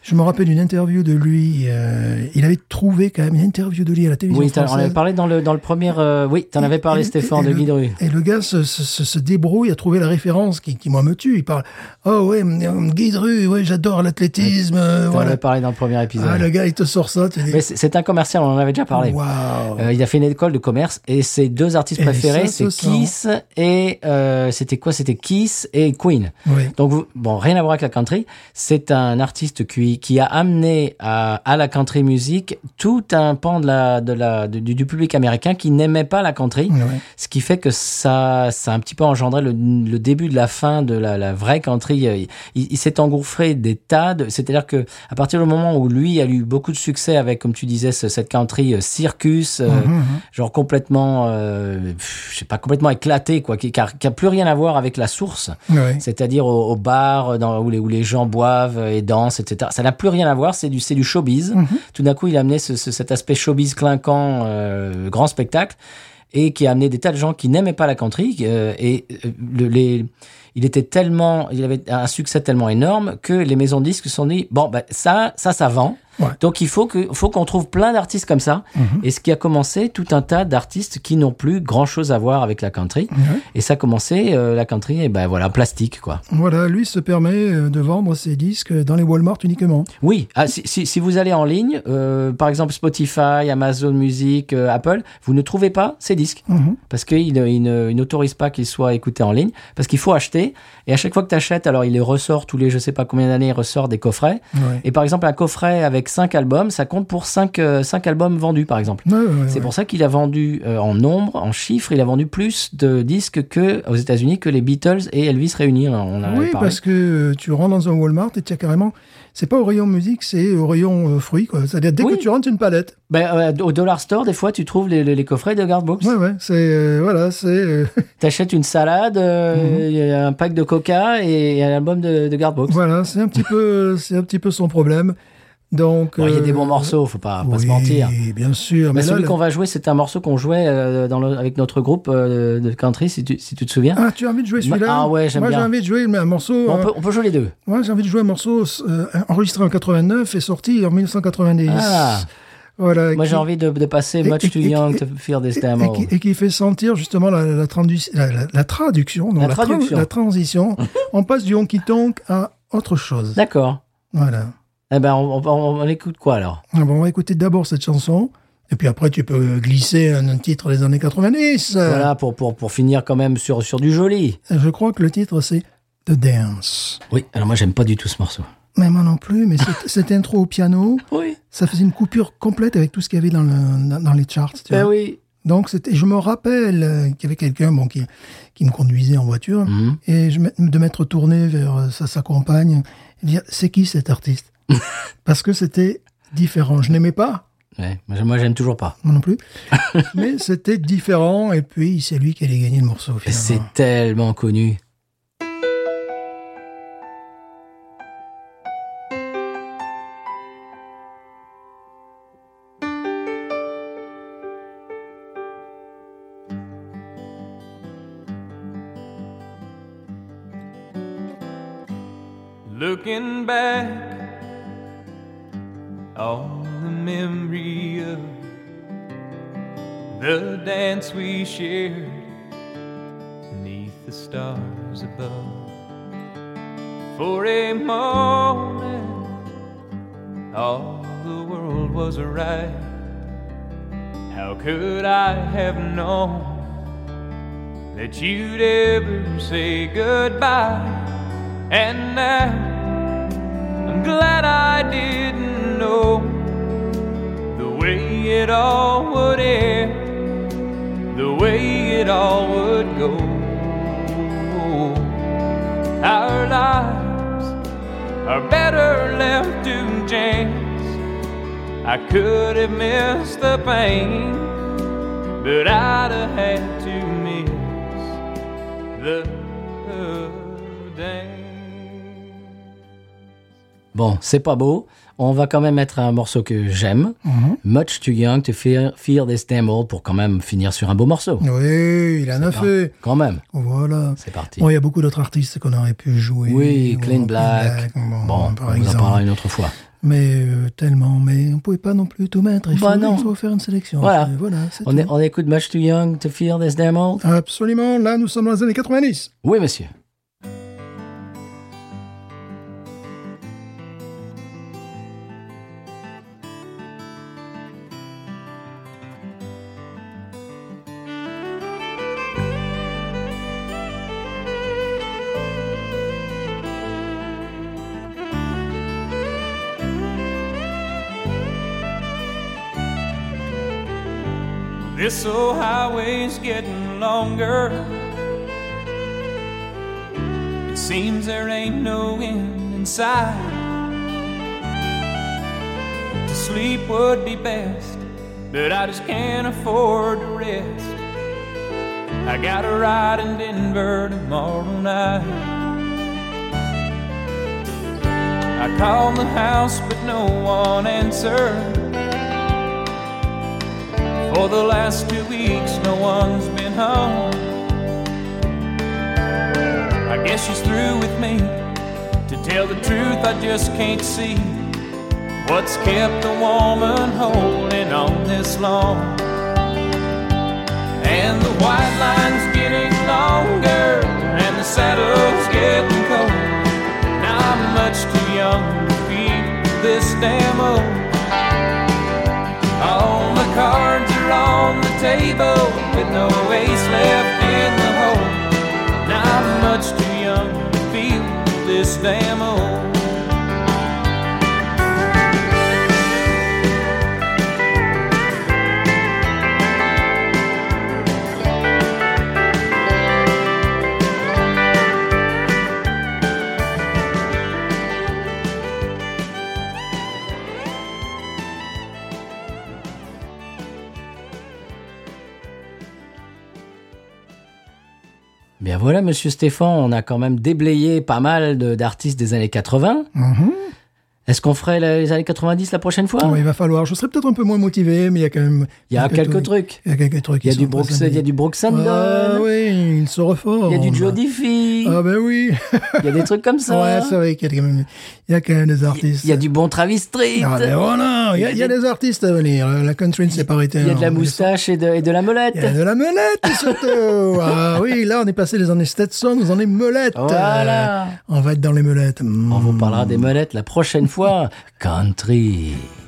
je me rappelle d'une interview de lui. euh, il avait trouvé quand même une interview de lui à la télévision Oui, française. avait parlé dans le, dans le premier. euh, oui, t'en avais parlé, Et- Stéphane, et de le- Guy Dru. Et le gars se, se, se- se débrouille à trouver la référence qui, qui moi me tue. Il parle Oh ouais, hum, Guy Dru, ouais, j'adore l'athlétisme. T'en voilà. avais parlé dans le premier épisode. Ah, le gars, il te sort ça. Tu c'est un commercial, on en avait déjà parlé. Euh, il a fait une école de commerce et ses deux artistes Et préférés, c'est. Kiss et euh, c'était quoi? C'était Kiss et Queen. Oui. Donc bon, rien à voir avec la country. C'est un artiste qui qui a amené à, à la country music tout un pan de la de la de- du, public américain qui n'aimait pas la country. Ce qui fait que ça, ça a un petit peu engendré le, le début de la fin de la, la vraie country. Euh, Il, il s'est engouffré des tas de, c'est-à-dire que à partir du moment où lui a eu beaucoup de succès avec, comme tu disais, ce- cette country euh, circus, euh, genre complètement, euh, pff, je sais pas, complètement éclaté, quoi, qui, qui a, qui a plus rien à voir avec la source. Ouais. C'est-à-dire au, au bar dans, où, les, où les gens boivent et dansent, etc. Ça n'a plus rien à voir, c'est du, c'est du showbiz. Tout d'un coup, il a amené ce, ce- cet aspect showbiz clinquant, euh, grand spectacle, et qui a amené des tas de gens qui n'aimaient pas la country. euh, et euh, le- les, il était tellement, il avait un succès tellement énorme que les maisons de disques se sont dit, bon, ben, ça, ça, ça vend. Ouais. Donc il faut que faut qu'on trouve plein d'artistes comme ça. Mhm. Et ce qui a commencé, tout un tas d'artistes qui n'ont plus grand chose à voir avec la country. Et ça a commencé euh, la country, et ben voilà, plastique quoi. Voilà, lui se permet euh, de vendre ses disques dans les Walmart uniquement. Oui, ah, si, si, si vous allez en ligne, euh, par exemple Spotify, Amazon Music, euh, Apple, vous ne trouvez pas ces disques. Mhm. Parce qu'il ne- il ne- il n'autorise pas qu'ils soient écoutés en ligne. Parce qu'il faut acheter. Et à chaque fois que tu achètes, alors il les ressort tous les je sais pas combien d'années, il ressort des coffrets. Ouais. Et par exemple, un coffret avec 5 albums, ça compte pour 5, albums vendus, par exemple. Ouais, ouais, C'est ouais. pour ça qu'il a vendu euh, en nombre, en chiffres, il a vendu plus de disques que aux États-Unis que les Beatles et Elvis réunis. On en avait Oui, parce que euh, tu rentres dans un Walmart et tu as carrément. C'est pas au rayon musique, c'est au rayon euh, fruits. C'est-à-dire, dès Oui. que tu rentres, une palette. Ben, euh, au Dollar Store, des fois, tu trouves les, les- les coffrets de Guardbooks. Ouais, ouais, c'est. euh, voilà, c'est. euh, T'achètes une salade, euh, a un pack de Coca et un album de, de voilà, c'est un petit peu. C'est un petit peu son problème. Donc. Bon, il y a des euh, bons morceaux, faut pas, pas se mentir. bien sûr. Mais Mais là, celui qu'on va jouer, c'est un morceau qu'on jouait euh, dans le- avec notre groupe euh, de country, si tu, si tu te souviens. Ah, tu as envie de jouer celui-là Ah ouais, j'aime Moi, j'ai bien. envie de jouer un morceau. Bon, on, euh, peut, on peut jouer les deux. Moi, j'ai envie de jouer un morceau euh, enregistré en 89 et sorti en 1990. Ah. Voilà. Moi, qui- j'ai envie de, de passer et- Much et- Too et- Young to Fear This et, Demo. et qui, fait sentir justement la, la, la, la- traduction, non, La transition. on passe du honky tonk à autre chose. D'accord. Voilà. Eh ben, on, on- on écoute quoi alors? Ah bon, on va écouter d'abord cette chanson, et puis après tu peux glisser un, titre des années 90. Euh, Voilà, pour, pour, pour finir quand même sur, sur du joli. Je crois que le titre c'est The Dance. Oui, alors moi, j'aime pas du tout ce morceau. Mais moi non plus, mais cette, cette intro au piano, Oui. ça faisait une coupure complète avec tout ce qu'il y avait dans, le, dans, dans les charts. tu Ben vois. oui. Donc c'était, je me rappelle qu'il y avait quelqu'un bon qui qui me conduisait en voiture Mhm. et je, de m'être tourné vers euh, sa, sa compagne et dire c'est qui cet artiste? Parce que c'était différent. Je n'aimais pas Ouais, moi, j'aime- toujours pas. moi non plus, mais c'était différent et puis c'est lui qui allait gagner le morceau. Et c'est tellement connu. On the memory of the dance we shared neath the stars above. For a moment, all the world was right. How could I have known that you'd ever say goodbye? And now glad I didn't know the way it all would end, the way it all would go. Our lives are better left to chance. I could have missed the pain, but I'd have had to miss the Bon, c'est pas beau. On va quand même mettre un morceau que j'aime. Mhm. Much Too Young to Fear, Fear This Devil pour quand même finir sur un beau morceau. Oui, il en a fait. Quand même. Voilà. C'est parti. Bon, il y a beaucoup d'autres artistes qu'on aurait pu jouer. Oui, Clean Black. bon, Bon, par on vous en exemple. parlera une autre fois. Mais euh, tellement, mais on pouvait pas non plus tout mettre. Il faut, Bah non. il faut faire une sélection. Voilà. Voilà On, est- on écoute Much Too Young to Fear This Devil Absolument. Là, nous sommes dans les années 90. Oui, monsieur. Old highway's getting longer. It seems there ain't no end in sight. To sleep would be best, but I just can't afford to rest. I got a ride in Denver tomorrow night. I called the house, but no one answered. For the last two weeks, no one's been home. I guess she's through with me. To tell the truth, I just can't see What's kept a woman holding on this long? And the white line's getting longer, and the saddle's getting cold. Now I'm much too young to feel this damn old. All the are on the table with no ace left in the hole. I'm much too young to feel this damn old. Voilà, monsieur Stéphane, on a quand même déblayé pas mal d'artistes des années 80. Mhm. Est-ce qu'on ferait les années 90 la prochaine fois Bon, il va falloir. Je serais peut-être un peu moins motivé, mais il y a quand même. Il y a quelques trucs. Il y a quelques trucs. Il y a du Brooks, il y a du Brooks Ah oui, il se reforme. il y a du Joe Diffie, Ah ben oui. il y a des trucs comme ça. ouais, c'est vrai qu'il y a quand même, il y a quand même des artistes. Il y a du bon Travis Street. Ah ben voilà, il y a, il y a des artistes à venir. La country ne s'est pas arrêtée. Il y a de en la 1900. moustache et de, et de la molette. Il y a de la melette surtout. ah oui, là on est passé des années Stetson aux années melettes. Voilà. Euh, on va être dans les melettes. Mm. On vous parlera des molettes la prochaine fois. Country.